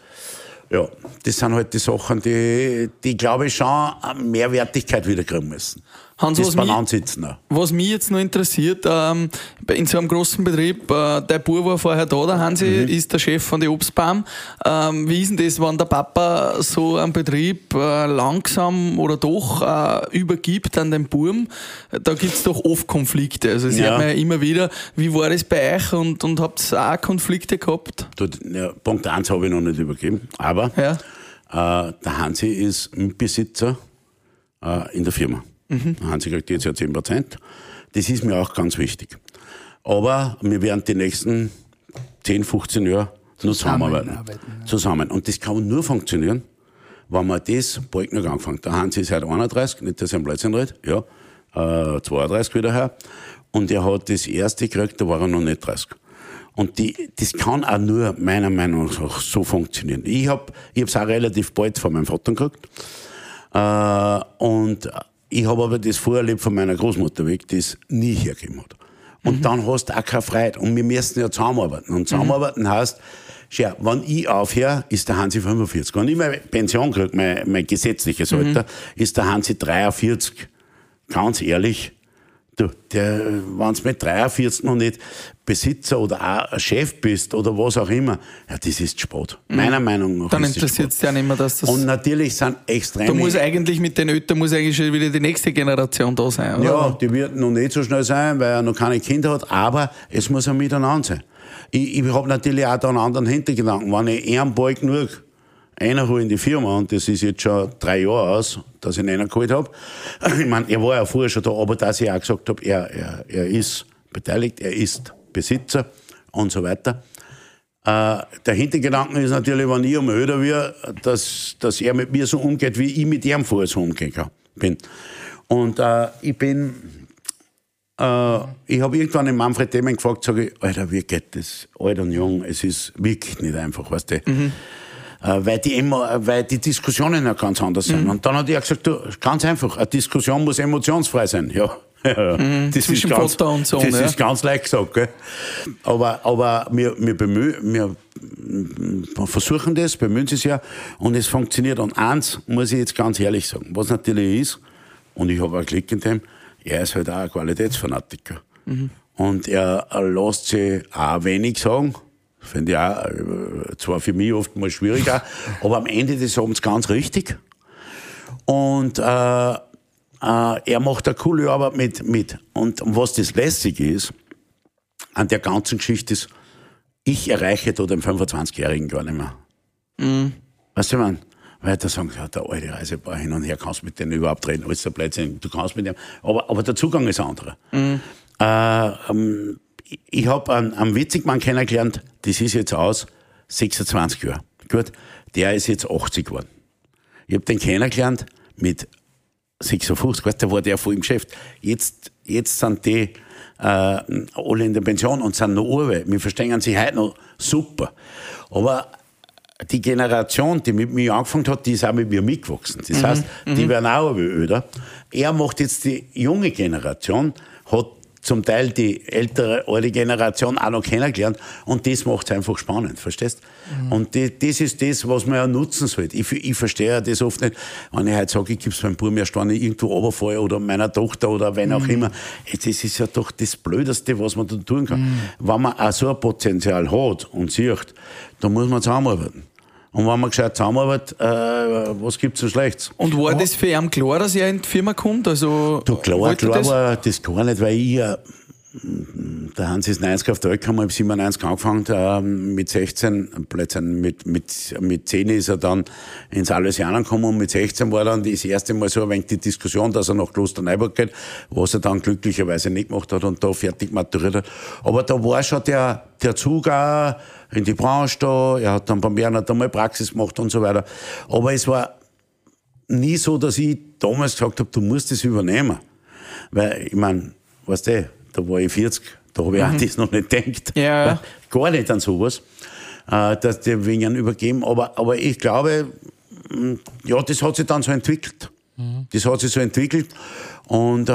Speaker 1: ja, das sind halt die Sachen, die, die glaube ich schon mehr Wertigkeit wieder kriegen müssen.
Speaker 4: Hans,
Speaker 1: das
Speaker 4: was mich-. Was mich jetzt noch interessiert, ähm, in so einem großen Betrieb, äh, der Bub war vorher da, der Hansi
Speaker 1: Mhm.
Speaker 4: ist der Chef von der Obstbaum. Ähm, wie ist denn das, wenn der Papa so einen Betrieb äh, langsam oder doch äh, übergibt an den Burm? Da gibt's doch oft Konflikte. Also Sie
Speaker 1: Ja.
Speaker 4: haben ja immer wieder, wie war das bei euch und, und habt ihr auch Konflikte gehabt?
Speaker 1: Du, ja, Punkt 1 habe ich noch nicht übergeben, aber
Speaker 4: Ja.
Speaker 1: äh, der Hansi ist Mitbesitzer äh, in der Firma. Der Hansi kriegt jetzt ja 10 Prozent. Das ist mir auch ganz wichtig. Aber wir werden die nächsten 10, 15 Jahre nur zusammenarbeiten.
Speaker 2: Zusammenarbeiten,
Speaker 1: Zusammen. Und das kann nur funktionieren, wenn man das bald noch anfangen. Der Hansi ist heute 31, nicht, dass er ein Blödsinn redet, ja, äh, 32 wieder her. Und er hat das erste gekriegt, da war er noch nicht 30. Und die, das kann auch nur meiner Meinung nach so funktionieren. Ich hab, ich hab's auch relativ bald von meinem Vater gekriegt. Äh, und ich habe aber das vorerlebt von meiner Großmutter weg, die es nie hergegeben hat. Und dann hast du auch keine Freiheit. Und wir müssen ja zusammenarbeiten. Und zusammenarbeiten heißt, schau, wenn ich aufhöre, ist der Hansi 45. Wenn ich meine Pension kriege, mein, mein gesetzliches Alter, ist der Hansi 43. Ganz ehrlich, du, der, wenn du mit 43 noch nicht Besitzer oder auch Chef bist oder was auch immer, ja, das ist Sport. Meiner Meinung nach
Speaker 4: Dann interessiert es ja nicht mehr, dass das.
Speaker 1: Und natürlich sind extreme...
Speaker 4: da muss eigentlich mit den Eltern muss eigentlich schon wieder die nächste Generation da sein, oder?
Speaker 1: Ja, die wird noch nicht so schnell sein, weil er noch keine Kinder hat, aber es muss ein Miteinander sein. Ich, ich habe natürlich auch da einen anderen Hintergedanken. Wenn ich einen Ball genug einer in die Firma, und das ist jetzt schon drei Jahre aus, dass ich ihn einer geholt habe. Ich meine, er war ja vorher schon da, aber dass ich auch gesagt habe, er, er, er ist beteiligt, er ist Besitzer und so weiter. Äh, der Hintergedanke ist natürlich, wenn ich einmal älter werde, dass, dass er mit mir so umgeht, wie ich mit ihm vorher so umgegangen bin. Und äh, ich bin, äh, ich habe irgendwann den Manfred Demen gefragt, sage ich, Alter, wie geht das? Alt und jung, es ist wirklich nicht einfach, weißt du. Äh, weil, die immer, weil die Diskussionen ja ganz anders sind. Und dann hat er gesagt, du, ganz einfach, eine Diskussion muss emotionsfrei sein. Ja. das
Speaker 4: Zwischen
Speaker 1: ist ganz,
Speaker 4: Vater und Sohn,
Speaker 1: Das
Speaker 4: ja.
Speaker 1: ist ganz leicht gesagt, gell? Aber, aber wir, wir bemühen, wir versuchen das, bemühen es ja und es funktioniert. Und eins muss ich jetzt ganz ehrlich sagen, was natürlich ist, und ich habe auch Glück in dem, er ist halt auch ein Qualitätsfanatiker. Und er lässt sich auch wenig sagen. Finde ich auch, äh, zwar für mich oftmals schwieriger, aber am Ende des Abends ganz richtig. Und äh, äh, er macht eine coole Arbeit mit, mit. Und was das Lässige ist, an der ganzen Geschichte ist, ich erreiche da den 25-Jährigen gar nicht mehr. Weißt du, man? Weil da sagen, ja, der alte Reisebauer hin und her, kannst mit denen überhaupt reden, alles der Blödsinn, du kannst mit dem, aber, aber der Zugang ist anderer. Äh, ähm, ich- habe einen, einen Witzigmann kennengelernt, das ist jetzt aus, 26 Jahre. Gut, der ist jetzt 80 geworden. Ich habe den kennengelernt mit 56, weißt da war der voll im Geschäft. Jetzt, jetzt sind die äh, alle in der Pension und sind noch urwe. Wir verstehen sich heute noch super. Aber die Generation, die mit mir angefangen hat, die ist auch mit mir mitgewachsen. Das heißt, die werden auch älter. Er macht jetzt die junge Generation, hat zum Teil die ältere, alte Generation auch noch kennengelernt und das macht es einfach spannend, verstehst? Mhm. Und die, das ist das, was man ja nutzen sollte. Ich, ich verstehe ja das oft nicht, wenn ich heute sage, ich gebe es meinem Bruder, wenn ich irgendwo runterfalle oder meiner Tochter oder wenn auch mhm. immer. Das ist ja doch das Blödeste, was man da tun kann. Mhm. Wenn man auch so ein Potenzial hat und sieht, dann muss man zusammenarbeiten. Und wenn man gescheit zusammenarbeitet, äh, was gibt's so Schlechtes?
Speaker 4: Und war das für ihn klar, dass er in die Firma kommt? Also,
Speaker 1: du, klar, klar das? war das gar nicht, weil ich ja, der Hans ist 90 auf der Welt gekommen, ich habe 97 angefangen, äh, mit 16, plötzlich mit, mit, mit 10 ist er dann ins Allesianer gekommen und mit 16 war dann das erste Mal so ein wenig die Diskussion, dass er nach Klosterneuburg geht, was er dann glücklicherweise nicht gemacht hat und da fertig maturiert hat. Aber da war schon der, der Zug auch in die Branche da, er hat dann beim Bernhard einmal Praxis gemacht und so weiter. Aber es war nie so, dass ich damals gesagt habe, du musst das übernehmen. Weil, ich meine, weißt du, da war ich 40, da habe ich mhm. auch das noch nicht gedacht.
Speaker 4: Ja.
Speaker 1: Gar nicht an sowas, äh, dass die wegen übergeben. Aber, aber ich glaube, mm, ja, das hat sich dann so entwickelt. Mhm. Das hat sich so entwickelt. Und äh,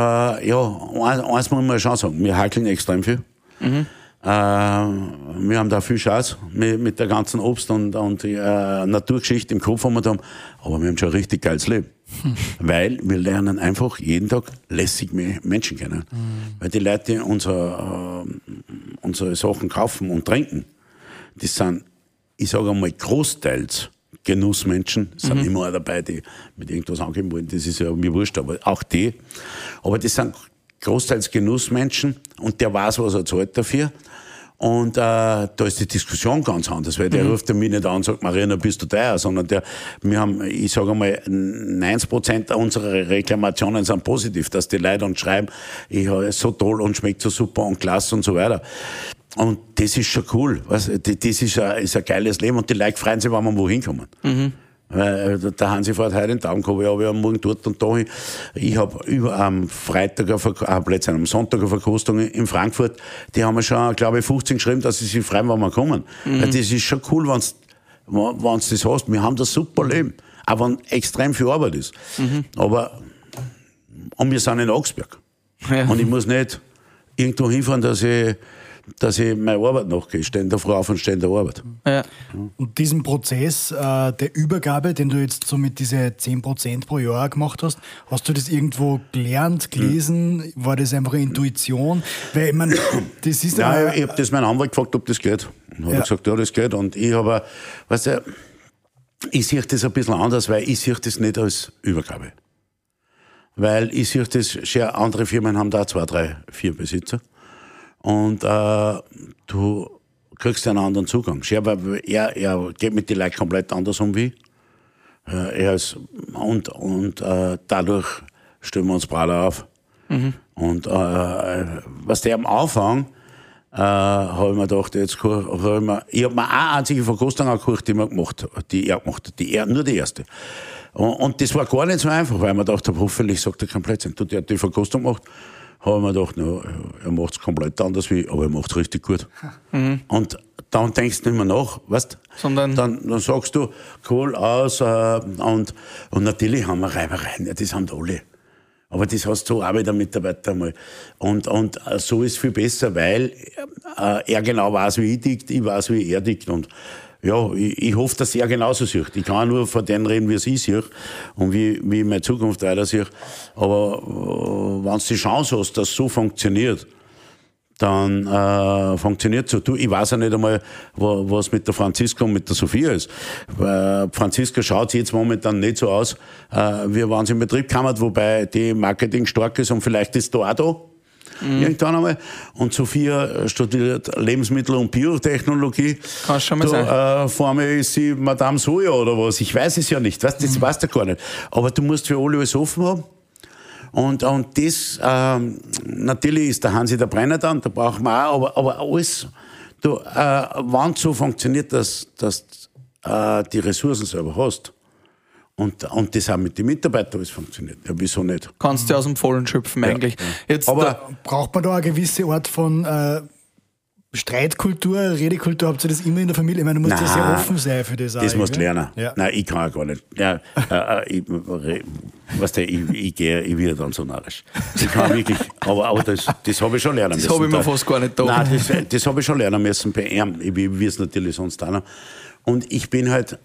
Speaker 1: ja, eins, muss man schon sagen, wir hackeln extrem viel. Mhm. Äh, wir haben da viel Chance mit, mit der ganzen Obst- und, und äh, Naturgeschichte im Kopf haben wir da, aber wir haben schon ein richtig geiles Leben. Hm. Weil wir lernen einfach jeden Tag lässig Menschen kennen. Hm. Weil die Leute, die unser, äh, unsere Sachen kaufen und trinken, die sind, ich sage einmal, großteils Genussmenschen, sind mhm. immer dabei, die mit irgendwas angeben wollen, das ist ja mir wurscht, aber auch die. Aber das sind großteils Genussmenschen und der weiß, was er zahlt dafür. Und äh, da ist die Diskussion ganz anders, weil der mhm. ruft mich nicht an und sagt, Marina, bist du teuer, sondern der, wir haben, ich sage einmal, 90 Prozent unserer Reklamationen sind positiv, dass die Leute uns schreiben, ich habe es so toll und schmeckt so super und klasse und so weiter. Und das ist schon cool. Was? Das ist ein, ist ein geiles Leben und die Leute freuen sich, wenn wir wohin kommen. Mhm. Weil äh, der Hansi fährt heute den Tag gehabt, ich habe am Morgen dort und da. Ich habe über am Freitag, äh, plötzlich am Sonntag eine Verkostung in Frankfurt. Die haben mir schon, glaube ich, 15 geschrieben, dass sie sich freuen, wenn wir kommen. Mhm. Weil das ist schon cool, wenn du das hast. Wir haben das super Leben. Auch wenn extrem viel Arbeit ist. Mhm. Aber, und wir sind in Augsburg. Ja. Und ich muss nicht irgendwo hinfahren, dass ich dass ich meine Arbeit nachgehe. Ich stehe in der Frau auf und stehe in der Arbeit.
Speaker 2: Ja. Und diesen Prozess äh, der Übergabe, den du jetzt so mit diese 10% pro Jahr gemacht hast, hast du das irgendwo gelernt, gelesen? Mhm. War das einfach Intuition? Weil, ich meine, das ist
Speaker 1: ja, ich habe das meinen Anwalt gefragt, ob das geht. Und hat ja. gesagt, ja, das geht. Und ich habe, weißt du, ich sehe das ein bisschen anders, weil ich sehe das nicht als Übergabe. Weil ich sehe das, schon andere Firmen haben da zwei, drei, vier Besitzer. Und äh, du kriegst einen anderen Zugang. Er, er geht mit den Leuten komplett anders um wie äh, er ist, und, und äh, dadurch stellen wir uns breiter auf. Mhm. Und äh, was der am Anfang äh, habe ich mir gedacht, jetzt hab ich, mir, ich habe mir eine einzige Verkostung angehört, die man gemacht die er gemacht hat, die er, nur die erste. Und, und das war gar nicht so einfach, weil man dachte, hoffentlich sagt er kein Blödsinn. Du, der hat die Verkostung gemacht habe ich mir gedacht, no, er macht es komplett anders wie, aber er macht es richtig gut. Mhm. Und dann denkst du nicht mehr nach, weißt Sondern dann, dann sagst du, cool aus, äh, und, und natürlich haben wir Reibereien, ja, das haben alle. Aber das hast du auch wieder Mitarbeiter mal. Und, und äh, so ist viel besser, weil äh, er genau weiß, wie ich tickt, ich weiß, wie er tickt. Und ja, ich, ich hoffe, dass er genauso sieht. Ich kann nur von denen reden, wie es ich sehe und wie, wie meine Zukunft weiter sehe. Aber äh, wenn du die Chance hast, dass so funktioniert, dann äh, funktioniert so. Du, ich weiß ja nicht einmal, wo, was mit der Franziska und mit der Sophia ist. Weil Franziska schaut jetzt momentan nicht so aus, äh, wie wenn sie in Betrieb kammert, wobei die Marketing stark ist und vielleicht ist da auch da mhm. irgendwann einmal. Und Sophia studiert Lebensmittel- und Biotechnologie.
Speaker 4: Kann schon mal da, sein.
Speaker 1: Äh, vor mir ist sie Madame Soja oder was. Ich weiß es ja nicht. Weißt, das mhm. weißt du gar nicht. Aber du musst für alle alles offen haben. Und, und das, ähm, natürlich ist der Hansi der Brenner dann, da brauchen wir auch, aber, aber alles, du, äh, wann so funktioniert, dass, dass äh, die Ressourcen selber hast, und, und das auch mit den Mitarbeitern alles funktioniert. Ja, wieso nicht?
Speaker 4: Kannst du aus dem Vollen schöpfen eigentlich. Ja.
Speaker 2: Jetzt Aber braucht man da eine gewisse Art von äh, Streitkultur, Redekultur, habt ihr das immer in der Familie? Ich meine, du musst ja sehr offen sein für das.
Speaker 1: Das musst du lernen.
Speaker 2: Ja.
Speaker 1: Nein, ich kann ja gar nicht. Ja, äh, äh, ich, weißt du, ich, ich gehe, ich werde dann so narrisch. Ich kann wirklich, aber, aber das, das habe ich schon lernen
Speaker 4: Das
Speaker 1: müssen.
Speaker 4: habe ich mir
Speaker 1: Da-
Speaker 4: fast gar nicht gedacht.
Speaker 1: Nein, das, das habe ich schon lernen müssen bei ihm. Ich wie es natürlich sonst auch noch. Und ich bin halt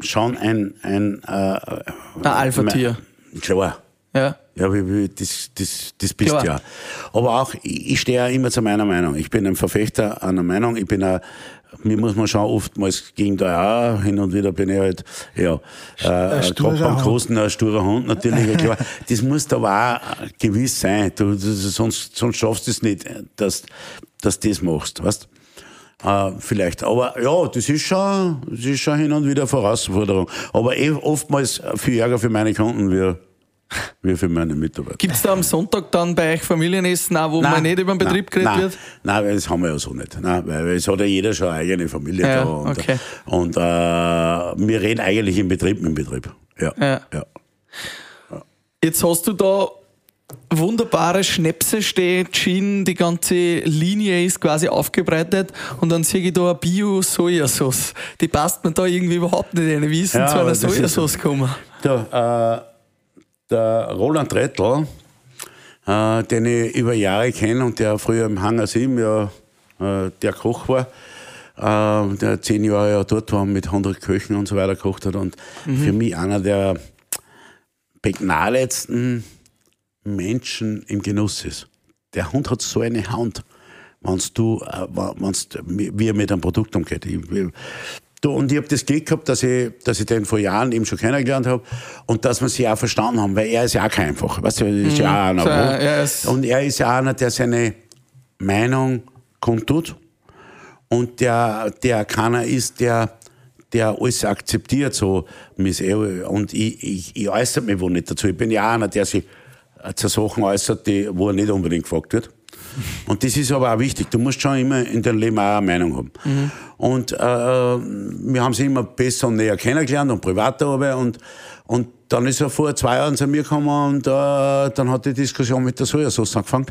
Speaker 1: schon ein, ein, äh,
Speaker 4: Ein Alpha-Tier.
Speaker 1: Klar.
Speaker 4: Ja.
Speaker 1: Ja, wie, wie, das, das, das bist
Speaker 4: Klar.
Speaker 1: du ja. Aber auch, ich, stehe ja immer zu meiner Meinung. Ich bin ein Verfechter einer Meinung. Ich bin ein, mir muss man schon oftmals gegen da auch, hin und wieder bin ich halt, ja, äh, gerade beim. Großen ein sturer Hund natürlich, ja, klar. Das muss aber auch gewiss sein. Du, du, sonst, sonst schaffst du es nicht, dass, dass du das machst, weißt äh, vielleicht. Aber ja, das ist schon, das ist schon hin und wieder eine Herausforderung. Aber eh oftmals viel Ärger für meine Kunden wie, wie für meine Mitarbeiter.
Speaker 4: Gibt es da am Sonntag dann bei euch Familienessen auch, wo man nicht über den Betrieb geredet
Speaker 1: nein,
Speaker 4: wird?
Speaker 1: Nein, das haben wir ja so nicht. Nein, weil es hat ja jeder schon eine eigene Familie
Speaker 4: Ja,
Speaker 1: da. Und,
Speaker 4: okay.
Speaker 1: und äh, wir reden eigentlich im Betrieb mit dem Betrieb. Ja.
Speaker 4: Ja.
Speaker 1: ja.
Speaker 4: Jetzt hast du da wunderbare Schnäpse stehen, Gin, die ganze Linie ist quasi aufgebreitet und dann sehe ich da eine Bio-Sojasauce. Die passt mir da irgendwie überhaupt nicht rein. Wie ist denn
Speaker 1: Ja,
Speaker 4: zu einer Sojasauce gekommen?
Speaker 1: Der, äh, der Roland Rettl, äh, den ich über Jahre kenne und der früher im Hangar 7 ja äh, der Koch war, äh, der zehn Jahre ja dort war und mit 100 Köchen und so weiter gekocht hat und für mich einer der begnadetsten Menschen im Genuss ist. Der Hund hat so eine Hand, wenn's du, äh, wenn's, wie er mit einem Produkt umgeht. Ich, ich- du, und ich habe das Glück gehabt, dass ich, dass ich den vor Jahren eben schon kennengelernt habe und dass wir sie auch verstanden haben, weil er ist ja auch kein einfach. Weißt du, ist ja auch einer.
Speaker 4: So, er ist-
Speaker 1: und er ist ja einer, der seine Meinung kundtut und der, der keiner ist, der, der alles akzeptiert, so Miss Ewe. Und ich, ich, ich äußere mich wohl nicht dazu. Ich bin ja einer, der sich zu Sachen äußert, die, wo er nicht unbedingt gefragt wird. Und das ist aber auch wichtig. Du musst schon immer in deinem Leben auch eine Meinung haben. Und äh, wir haben sie immer besser und näher kennengelernt und privater aber und und dann ist er vor zwei Jahren zu mir gekommen und äh, dann hat die Diskussion mit der Sojasauce angefangen.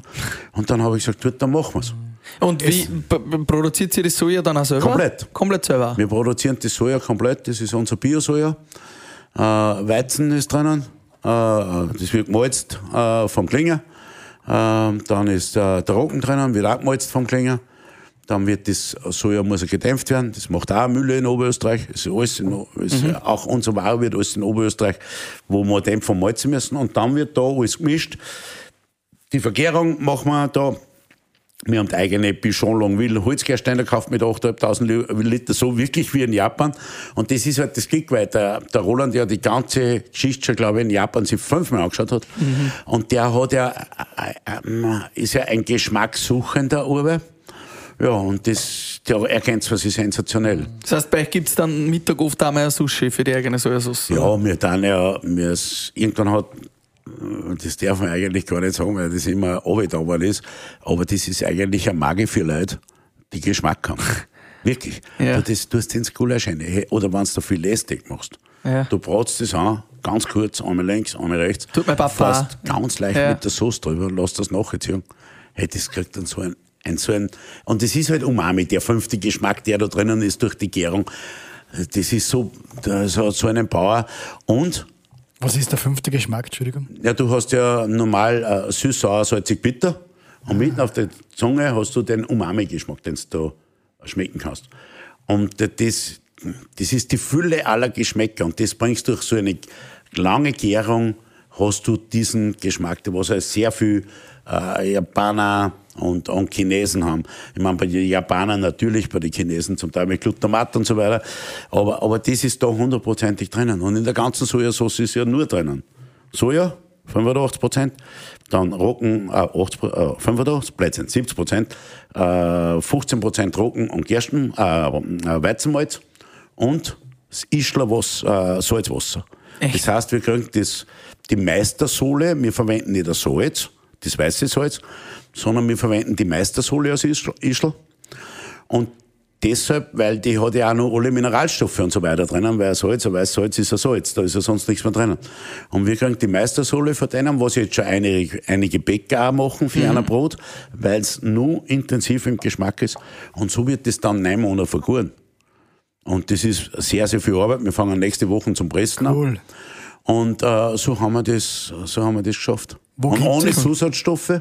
Speaker 1: Und dann habe ich gesagt, gut, dann machen wir's.
Speaker 4: Und wie p- p- produziert sie die Soja dann auch selber?
Speaker 1: Komplett.
Speaker 4: Komplett selber.
Speaker 1: Wir produzieren die Soja komplett, das ist unser Bio-Soja. Äh, Weizen ist drinnen, äh, das wird gemalzt äh, vom Klinger. Äh, dann ist äh, der Roggen drinnen, wird auch gemalzt vom Klinger. Dann wird das Soja muss ja gedämpft werden. Das macht auch Mühle in Oberösterreich. Ist alles in, ist,
Speaker 4: Mhm.
Speaker 1: Auch unser Ware wird alles in Oberösterreich, wo wir dämpfen und malzen müssen. Und dann wird da alles gemischt. Die Vergärung machen wir da wir haben die eigene Bichon Longueville Holzgersteiner gekauft mit 8.500 Liter, so wirklich wie in Japan. Und das ist halt das Glück, weil der, der Roland ja die ganze Geschichte schon, glaube ich, in Japan sich fünfmal angeschaut hat. Und der hat ja, äh, äh, ist ja ein Geschmackssuchender Urbe. Ja, und das, der erkennt es, was ist sensationell.
Speaker 4: Das heißt, bei euch gibt es dann Mittag oft auch mal ein Sushi für die eigene Sojasauce.
Speaker 1: Ja, wir dann ja, wir irgendwann hat, äh, das darf man eigentlich gar nicht sagen, weil das immer runtergetan ist, aber das ist eigentlich ein Magie für Leute, die Geschmack haben. Wirklich.
Speaker 4: Ja.
Speaker 1: Du, das tust ins Gulasch rein. Hey, Oder wenn du viel Lästig machst.
Speaker 4: Ja.
Speaker 1: Du bratst das an, ganz kurz, einmal links, einmal rechts.
Speaker 4: Tut mein Papa
Speaker 1: Fährst ganz leicht
Speaker 4: Ja.
Speaker 1: mit der Sauce drüber lass das nachziehen. Hey, das kriegt dann so ein, ein, so ein, und das ist halt Umami, der fünfte Geschmack, der da drinnen ist durch die Gärung. Das ist so, das hat so einen Power. Und,
Speaker 2: Was ist der fünfte Geschmack, Entschuldigung?
Speaker 1: ja, du hast ja normal äh, süß, sauer, salzig, bitter. Und mitten auf der Zunge hast du den Umami-Geschmack, den du da schmecken kannst. Und das, das ist die Fülle aller Geschmäcker. Und das bringst durch so eine lange Gärung, hast du diesen Geschmack, was ja sehr viel äh, Japaner und, und Chinesen haben. Ich meine, bei den Japanern natürlich, bei den Chinesen zum Teil mit Glutamat und so weiter. Aber, aber das ist da hundertprozentig drinnen. Und in der ganzen Sojasauce ist ja nur drinnen. Soja, 85 Prozent, dann Roggen, äh, 80, äh, 85, Plätzchen, 70 Prozent, äh, 15 Prozent Roggen und Gersten, äh, äh, Weizenmalz und das Ischler was, äh, Salzwasser.
Speaker 4: Echt?
Speaker 1: Das heißt, wir kriegen das, die Meistersohle, wir verwenden nicht das Salz, das weiße Salz, sondern wir verwenden die Meistersohle aus Ischl. Und deshalb, weil die hat ja auch noch alle Mineralstoffe und so weiter drinnen, weil Salz, ein weißes Salz ist ein Salz, da ist ja sonst nichts mehr drinnen. Und wir kriegen die Meistersohle von denen, was jetzt schon einige, einige Bäcker auch machen für mhm. ein Brot, weil es nur intensiv im Geschmack ist. Und so wird das dann neun Monate vergoren. Und das ist sehr, sehr viel Arbeit. Wir fangen nächste Woche zum Pressen cool. an. Und äh, so haben wir das, so haben wir das geschafft. Wo und ohne Zusatzstoffe,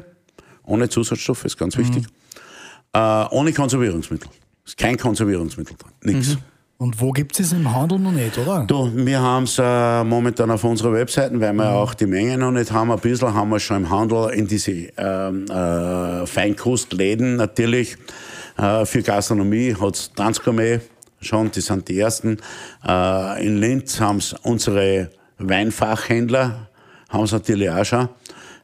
Speaker 1: ohne Zusatzstoffe ist ganz wichtig. Mhm. Äh, ohne Konservierungsmittel. Ist kein Konservierungsmittel drin. Nichts. Mhm.
Speaker 2: Und wo gibt es es im Handel noch nicht, oder?
Speaker 1: Du, wir haben es äh, momentan auf unserer Webseite, weil wir mhm. auch die Menge noch nicht haben. Ein bisschen haben wir schon im Handel in diese ähm, äh, Feinkostläden natürlich. Äh, für Gastronomie hat es Transgourmet schon, die sind die ersten. Äh, in Linz haben es unsere Weinfachhändler, haben es natürlich auch schon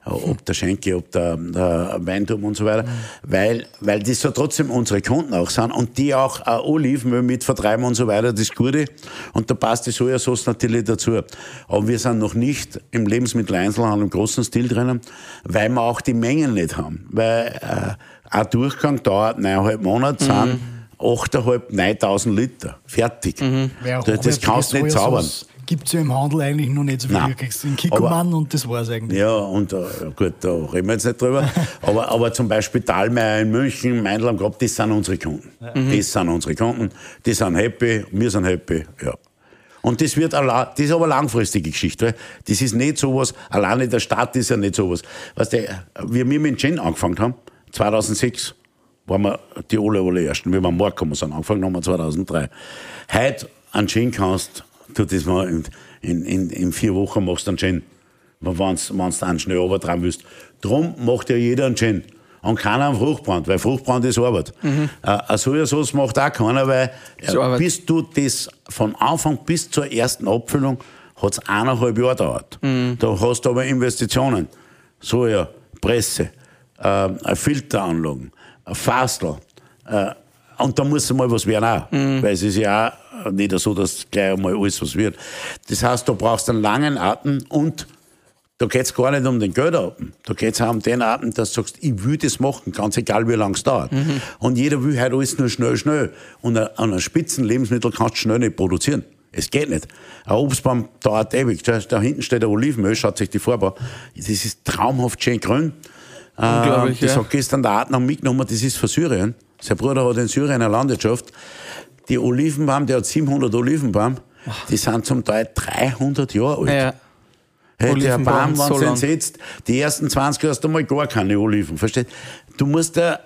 Speaker 1: ob der Schenke, ob der, der Weinturm und so weiter, mhm. weil, weil das so trotzdem unsere Kunden auch sind und die auch äh, Olivenöl mit vertreiben und so weiter, das Gute. Und da passt die Sojasauce natürlich dazu. Aber wir sind noch nicht im Lebensmitteleinzelhandel im großen Stil drinnen, weil wir auch die Mengen nicht haben. Weil äh, ein Durchgang dauert neuneinhalb Monate, sind mhm. 8.500, 9000 Liter. Fertig. Mhm. Das, das kannst du nicht zaubern
Speaker 2: gibt es ja im Handel eigentlich noch nicht so viel. Du kriegst den Kikoman und das war es eigentlich.
Speaker 1: Ja, und uh, gut, da reden wir jetzt nicht drüber. aber, aber zum Beispiel Thalmeier in München, Meindl am Grab, das sind unsere Kunden. Mhm. Das sind unsere Kunden. Die sind happy, wir sind happy, ja. Und das wird allein, das ist aber eine langfristige Geschichte. Das ist nicht sowas, alleine der Staat ist ja nicht sowas. Weißt du, wie wir mit Gin angefangen haben, 2006, waren wir die alle, alle Ersten. Wir waren Markt sind, angefangen haben wir 2003. Heute an Gin kannst du das mal in, in, in, vier Wochen machst du einen Gin. Wenn du einen schnell runtertragen willst. Drum macht ja jeder einen Gin. Und keiner einen Fruchtbrand, weil Fruchtbrand ist Arbeit. Mhm. Äh, eine Sojasauce macht auch keiner, weil äh, bis du das von Anfang bis zur ersten Abfüllung hat es eineinhalb Jahre gedauert. Mhm. Da hast du aber Investitionen. Soja, Presse, äh, Filteranlagen, Fastel. Äh, und da muss mal was werden auch. Mhm. Weil es ist ja auch nicht so, dass gleich einmal alles was wird. Das heißt, du brauchst einen langen Atem und da geht es gar nicht um den Geldatem. Da geht es auch um den Atem, dass du sagst, ich will das machen, ganz egal wie lange es dauert. Mhm. Und jeder will halt alles nur schnell, schnell. Und an einem Spitzenlebensmittel kannst du schnell nicht produzieren. Es geht nicht. Ein Obstbaum dauert ewig. Da hinten steht ein Olivenöl, schaut sich die an. Das ist traumhaft schön grün. Unglaublich, äh, das ja. hat gestern der Adnan mitgenommen, das ist von Syrien. Sein Bruder hat in Syrien eine Landwirtschaft die Olivenbaum, der hat 700 Olivenbaum, die sind zum Teil 300 Jahre alt. Ja. Hey, der Baum, wenn so du setzt, die ersten 20 hast du mal gar keine Oliven, verstehst? Du musst da,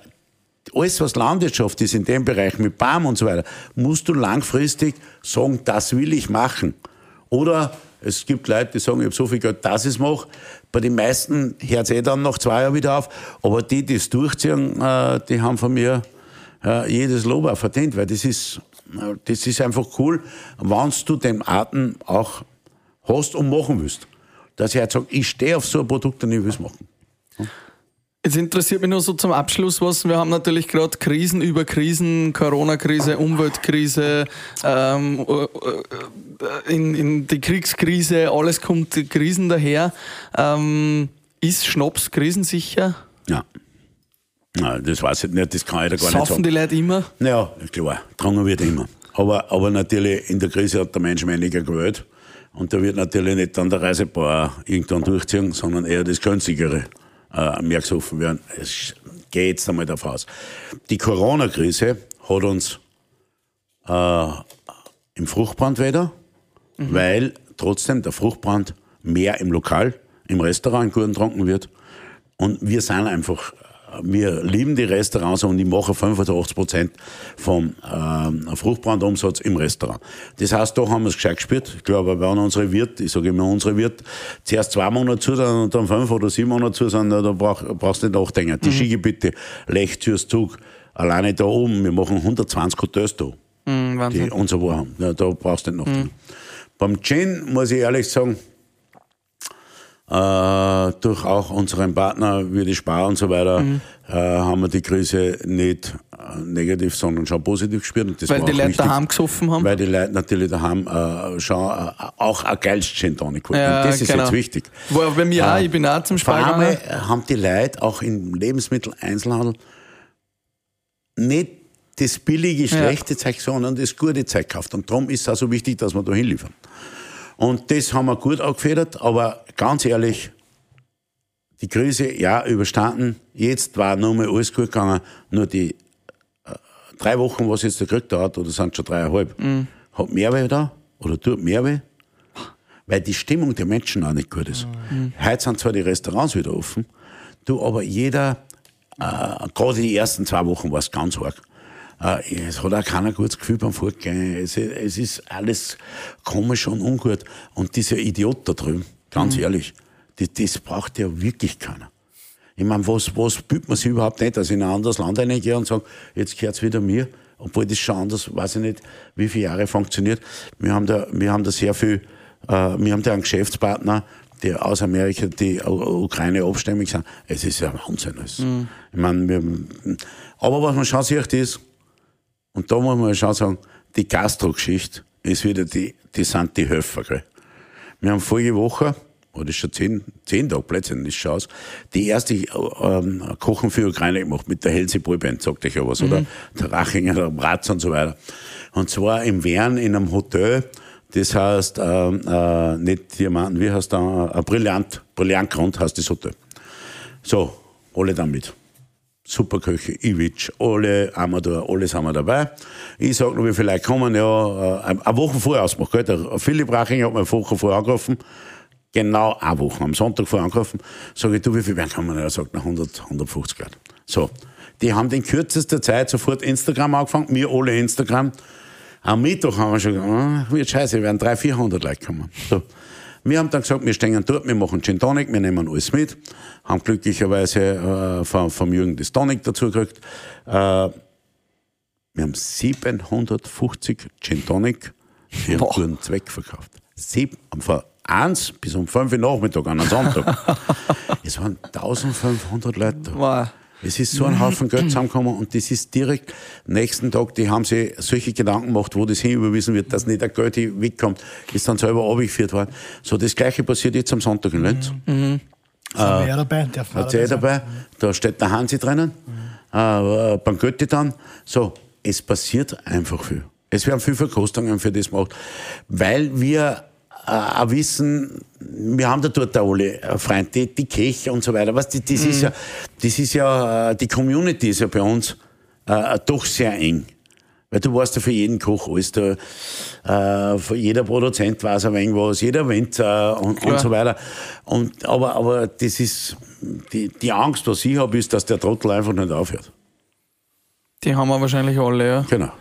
Speaker 1: alles was Landwirtschaft ist in dem Bereich mit Baum und so weiter, musst du langfristig sagen, das will ich machen. Oder es gibt Leute, die sagen, ich habe so viel Geld, dass ich es mache. Bei den meisten hört es eh dann nach zwei Jahren wieder auf. Aber die, die es durchziehen, äh, die haben von mir äh, jedes Lob auch verdient, weil das ist das ist einfach cool, wenn du den Atem auch hast und machen willst. Dass ich halt sage, ich stehe auf so ein Produkt und ich will es machen.
Speaker 4: Jetzt interessiert mich nur so zum Abschluss was. Wir haben natürlich gerade Krisen über Krisen, Corona-Krise, Umweltkrise, ähm, äh, äh, in, in, die Kriegskrise, alles kommt Krisen daher. Ähm, ist Schnaps krisensicher?
Speaker 1: Ja. Nein, das weiß ich nicht, das kann ich da gar
Speaker 4: Saufen
Speaker 1: nicht sagen.
Speaker 4: die Leute immer?
Speaker 1: Ja, klar, getrunken wird immer. Aber, aber natürlich, in der Krise hat der Mensch weniger gewählt. Und da wird natürlich nicht dann der Reisebauer irgendwann durchziehen, sondern eher das günstigere äh, mehr gesoffen werden. Es geht jetzt einmal davon aus. Die Corona-Krise hat uns äh, im Fruchtbrand wieder, mhm. weil trotzdem der Fruchtbrand mehr im Lokal, im Restaurant gut getrunken wird. Und wir sind einfach wir lieben die Restaurants und ich mache 85 Prozent vom äh, Fruchtbrandumsatz im Restaurant. Das heißt, da haben wir es gescheit gespürt. Ich glaube, wenn unsere Wirt, ich sage immer unsere Wirt, zuerst zwei Monate zu sind und dann fünf oder sieben Monate zu sind, da brauch, brauchst du nicht nachdenken. Die mhm. Skigebiete, Lech, Zug, alleine da oben, wir machen 120 Hotels da. Mhm, die unser haben. Ja, da brauchst du nicht nachdenken. Mhm. Beim Gin muss ich ehrlich sagen, äh, durch auch unseren Partner wie die Spar und so weiter, mhm. äh, haben wir die Krise nicht äh, negativ, sondern schon positiv gespürt. Und
Speaker 4: das weil die Leute wichtig, daheim gesoffen haben?
Speaker 1: Weil die Leute natürlich daheim äh, schon äh, auch ein geiles Gin Tonic ja, Und das ist genau. jetzt wichtig.
Speaker 4: War bei mir auch, ich bin auch zum Spar
Speaker 1: haben die Leute auch im Lebensmitteleinzelhandel nicht das billige, schlechte Zeug, sondern das gute Zeug kauft. Und darum ist es auch so wichtig, dass wir da hinliefern. Und das haben wir gut angefedert, aber ganz ehrlich, die Krise, ja, überstanden. Jetzt war nur mal alles gut gegangen. Nur die äh, drei Wochen, was jetzt der Krieg da hat, oder sind schon dreieinhalb, hat mehr weh da, oder tut mehr weh, weil die Stimmung der Menschen auch nicht gut ist. Heute sind zwar die Restaurants wieder offen, du, aber jeder, äh, gerade die ersten zwei Wochen war es ganz arg. Äh, es hat auch keiner gutes Gefühl beim Fortgehen. Es, es ist alles komisch und ungut. Und dieser Idiot da drüben, ganz ehrlich, das, das braucht ja wirklich keiner. Ich meine, was, was büht man sich überhaupt nicht, dass ich in ein anderes Land reingehe und sage, jetzt gehört's wieder mir, obwohl das schon anders, weiß ich nicht, wie viele Jahre funktioniert. Wir haben da, wir haben da sehr viel, äh, wir haben da einen Geschäftspartner, der aus Amerika, die Ukraine abstämmig sind. Es ist ja Wahnsinn. Es. Ich meine, wir, aber was man schon sieht ist, und da muss man schon sagen, die Gastro-Geschichte ist wieder die, die sind die Höfer, gell. Wir haben vorige Woche, oder ist schon zehn, zehn Tage plötzlich, ist schon aus, die erste ähm, Kochen für Ukraine gemacht mit der Helsi Boyband, sagt euch ja was, oder? Der Rachinger, der Bratz und so weiter. Und zwar im Wern in einem Hotel, das heißt, ähm, äh, nicht Diamanten, wie heißt da, äh, Brillant, Brillantgrund heißt das Hotel. So, alle damit. Superköche, Iwitsch, alle Amador, alles haben wir dabei. Ich sag nur, wie viele Leute kommen, ja, äh, eine Woche vorher ausgemacht, gell? Der Philipp Rachinger hat mir eine Woche vorher angerufen, genau eine Woche, am Sonntag vorher angerufen, sage ich, du, wie viel werden kommen? Er sagt, nach 100, 150 Leute. So. Die haben in kürzester Zeit sofort Instagram angefangen, wir alle Instagram. Am Mittwoch haben wir schon gesagt, ah, wird scheiße, werden 300, 400 Leute kommen. So. Wir haben dann gesagt, wir stehen dort, wir machen Gin Tonic, wir nehmen alles mit. Haben glücklicherweise äh, vom, vom Jürgen das Tonic dazu gekriegt. Äh, wir haben 750 Gin Tonic für einen guten Zweck verkauft. Sieben, von eins bis um fünf Uhr Nachmittag an einem Sonntag. es waren 1500 Leute da.
Speaker 4: Wow.
Speaker 1: Es ist so ein Haufen Geld zusammengekommen und das ist direkt nächsten Tag, die haben sich solche Gedanken gemacht, wo das hinüberwiesen wird, dass nicht der Geld wegkommt, ist dann selber abgeführt worden. So, das Gleiche passiert jetzt am Sonntag in Lenz.
Speaker 2: Sind wir ja dabei?
Speaker 1: Hat da steht der Hansi drinnen, äh, Bankötti dann. So, es passiert einfach viel. Es werden viel Verkostungen für das gemacht, weil wir äh, auch wissen, wir haben da dort auch alle äh, Freunde, die, die Köche und so weiter. Was, das, das ist ja, das ist ja, äh, die Community ist ja bei uns äh, doch sehr eng. Weil du weißt ja für jeden Koch alles, da, äh, für jeder Produzent weiß ein wenig was, jeder Winter und, und
Speaker 4: Klar.
Speaker 1: so weiter. Und, aber, aber das ist, die, die Angst, was ich habe, ist, dass der Trottel einfach nicht aufhört.
Speaker 4: Die haben wir wahrscheinlich alle, ja.
Speaker 1: Genau.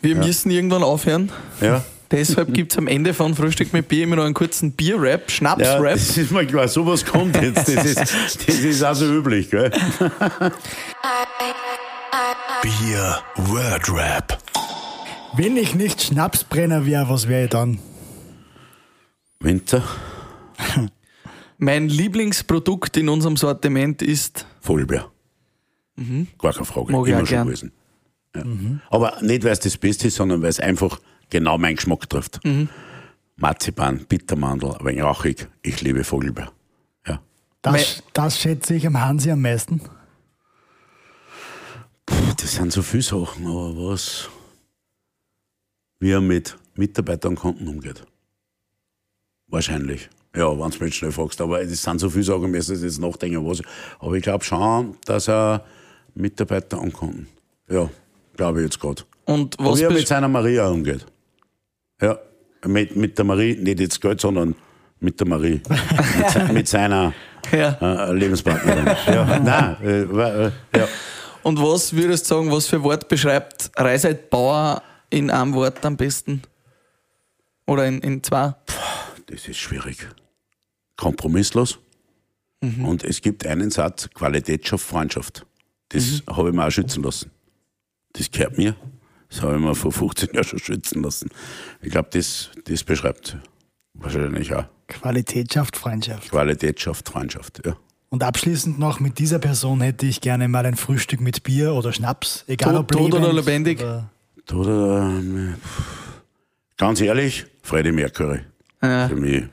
Speaker 4: Wir müssen irgendwann aufhören.
Speaker 1: Ja.
Speaker 4: Deshalb gibt's am Ende von Frühstück mit Bier immer noch einen kurzen Bier-Rap,
Speaker 1: Ja,
Speaker 4: Schnaps-Rap.
Speaker 1: das ist mal klar, sowas kommt jetzt. Das ist, das ist also üblich, gell?
Speaker 3: Bier Word Rap.
Speaker 2: Wenn ich nicht Schnapsbrenner wäre, was wäre ich dann?
Speaker 1: Winter,
Speaker 4: Mein Lieblingsprodukt in unserem Sortiment ist
Speaker 1: Vollbär. Gar keine Frage.
Speaker 4: Mag ich
Speaker 1: Immer
Speaker 4: auch
Speaker 1: schon
Speaker 4: gern.
Speaker 1: gewesen. Ja. Aber nicht, weil es das Beste ist, sondern weil es einfach genau meinen Geschmack trifft. Marzipan, Bittermandel, ein wenig rauchig. Ich liebe Vogelbeer. Ja.
Speaker 2: Das, das schätze ich am Hansi am meisten.
Speaker 1: Puh, das sind so viele Sachen, aber was, wie er mit Mitarbeitern und Kunden umgeht. Wahrscheinlich. Ja, wenn du mich schnell fragst. Aber es sind so viele Sachen, ich müsste jetzt nachdenken, was. Aber ich glaube schon, dass er Mitarbeiter und Kunden. Ja, glaube ich jetzt gerade.
Speaker 4: und
Speaker 1: Aber
Speaker 4: was
Speaker 1: wie er mit seiner Maria umgeht. Ja, mit, mit der Marie, nicht jetzt Geld, sondern mit der Marie. mit, mit seiner
Speaker 4: ja.
Speaker 1: äh, Lebenspartnerin. ja, nein, äh, äh, ja.
Speaker 4: Und was würdest du sagen, was für Wort beschreibt Reiseit Bauer in einem Wort am besten? Oder in, in zwei?
Speaker 1: Das ist schwierig. Kompromisslos. Und es gibt einen Satz, Qualität schafft Freundschaft. Das habe ich mir auch schützen lassen. Das gehört mir. Das habe ich mir vor 15 Jahren schon schützen lassen. Ich glaube, das, das beschreibt wahrscheinlich auch.
Speaker 2: Qualität schafft Freundschaft.
Speaker 1: Qualität schafft Freundschaft, ja.
Speaker 2: Und abschließend noch, mit dieser Person hätte ich gerne mal ein Frühstück mit Bier oder Schnaps. Egal
Speaker 4: Tot-
Speaker 2: ob
Speaker 4: tot oder
Speaker 2: lebend
Speaker 4: lebendig?
Speaker 2: Oder
Speaker 1: Oder, ähm, ganz ehrlich, Freddie Mercury.
Speaker 4: Ja.
Speaker 1: Für mich.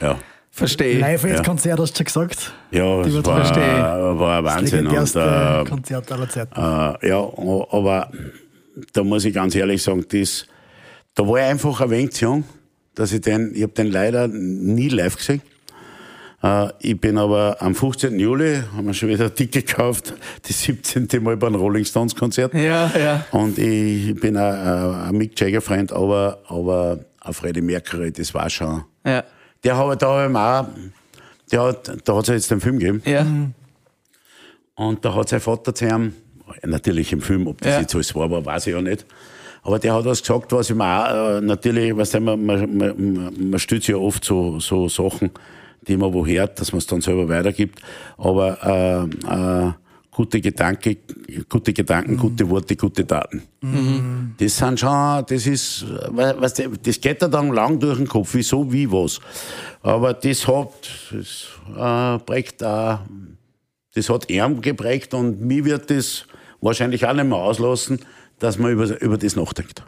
Speaker 1: Ja.
Speaker 4: Verstehe.
Speaker 2: Live-Konzert hast du schon gesagt.
Speaker 1: Ja,
Speaker 2: wird
Speaker 1: war,
Speaker 4: verstehen.
Speaker 1: war ein
Speaker 2: Das
Speaker 1: Wahnsinn. Und,
Speaker 2: legendärste
Speaker 1: äh,
Speaker 2: Konzert aller Zeiten.
Speaker 1: Äh, ja, aber da muss ich ganz ehrlich sagen, das, da war ich einfach ein wenig zu jung, dass ich den, ich habe den leider nie live gesehen. Äh, ich bin aber am 15. Juli, haben wir schon wieder ein Ticket gekauft, das 17. Mal beim Rolling Stones Konzert.
Speaker 4: Ja, ja.
Speaker 1: Und ich bin ein, ein Mick Jagger Freund, aber, aber ein Freddie Mercury, das war schon.
Speaker 4: Ja.
Speaker 1: Der hat, da hab ich mir auch, der hat, da hat es ja jetzt den Film gegeben.
Speaker 4: Ja.
Speaker 1: Und da hat sein Vater zu ihm, natürlich im Film, ob das
Speaker 4: Ja.
Speaker 1: jetzt alles war, aber weiß ich ja nicht. Aber der hat was gesagt, was ich mir auch, äh, natürlich, weißt du, man, man, man, man sich ja oft so, so Sachen, die man wo hört, dass man es dann selber weitergibt. Aber äh, äh, gute Gedanke, gute Gedanken, gute Worte, gute Daten. Das sind schon, das ist, we- weißt du, das geht ja dann lang durch den Kopf, wieso, wie, was. Aber das hat, das äh, prägt auch das hat ihn geprägt und mir wird das wahrscheinlich auch nicht mehr auslassen, dass man über, über das nachdenkt.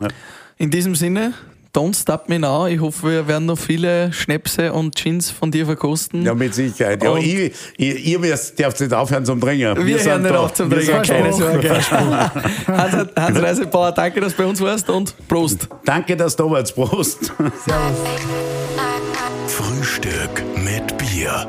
Speaker 1: Ja.
Speaker 4: In diesem Sinne, don't stop me now. Ich hoffe, wir werden noch viele Schnäpse und Gins von dir verkosten.
Speaker 1: ja, mit Sicherheit. Ja,
Speaker 4: Und-
Speaker 1: ich, ich, ihr müsst, dürft nicht aufhören zum Trinken.
Speaker 4: Wir, hören nicht
Speaker 1: da.
Speaker 4: auf zum
Speaker 1: Wir
Speaker 4: Trinken, keine. Sorge. Hans, Hans Reisebauer, danke, dass du bei uns warst und Prost.
Speaker 1: Danke, dass du da warst. Prost.
Speaker 3: Frühstück mit Bier.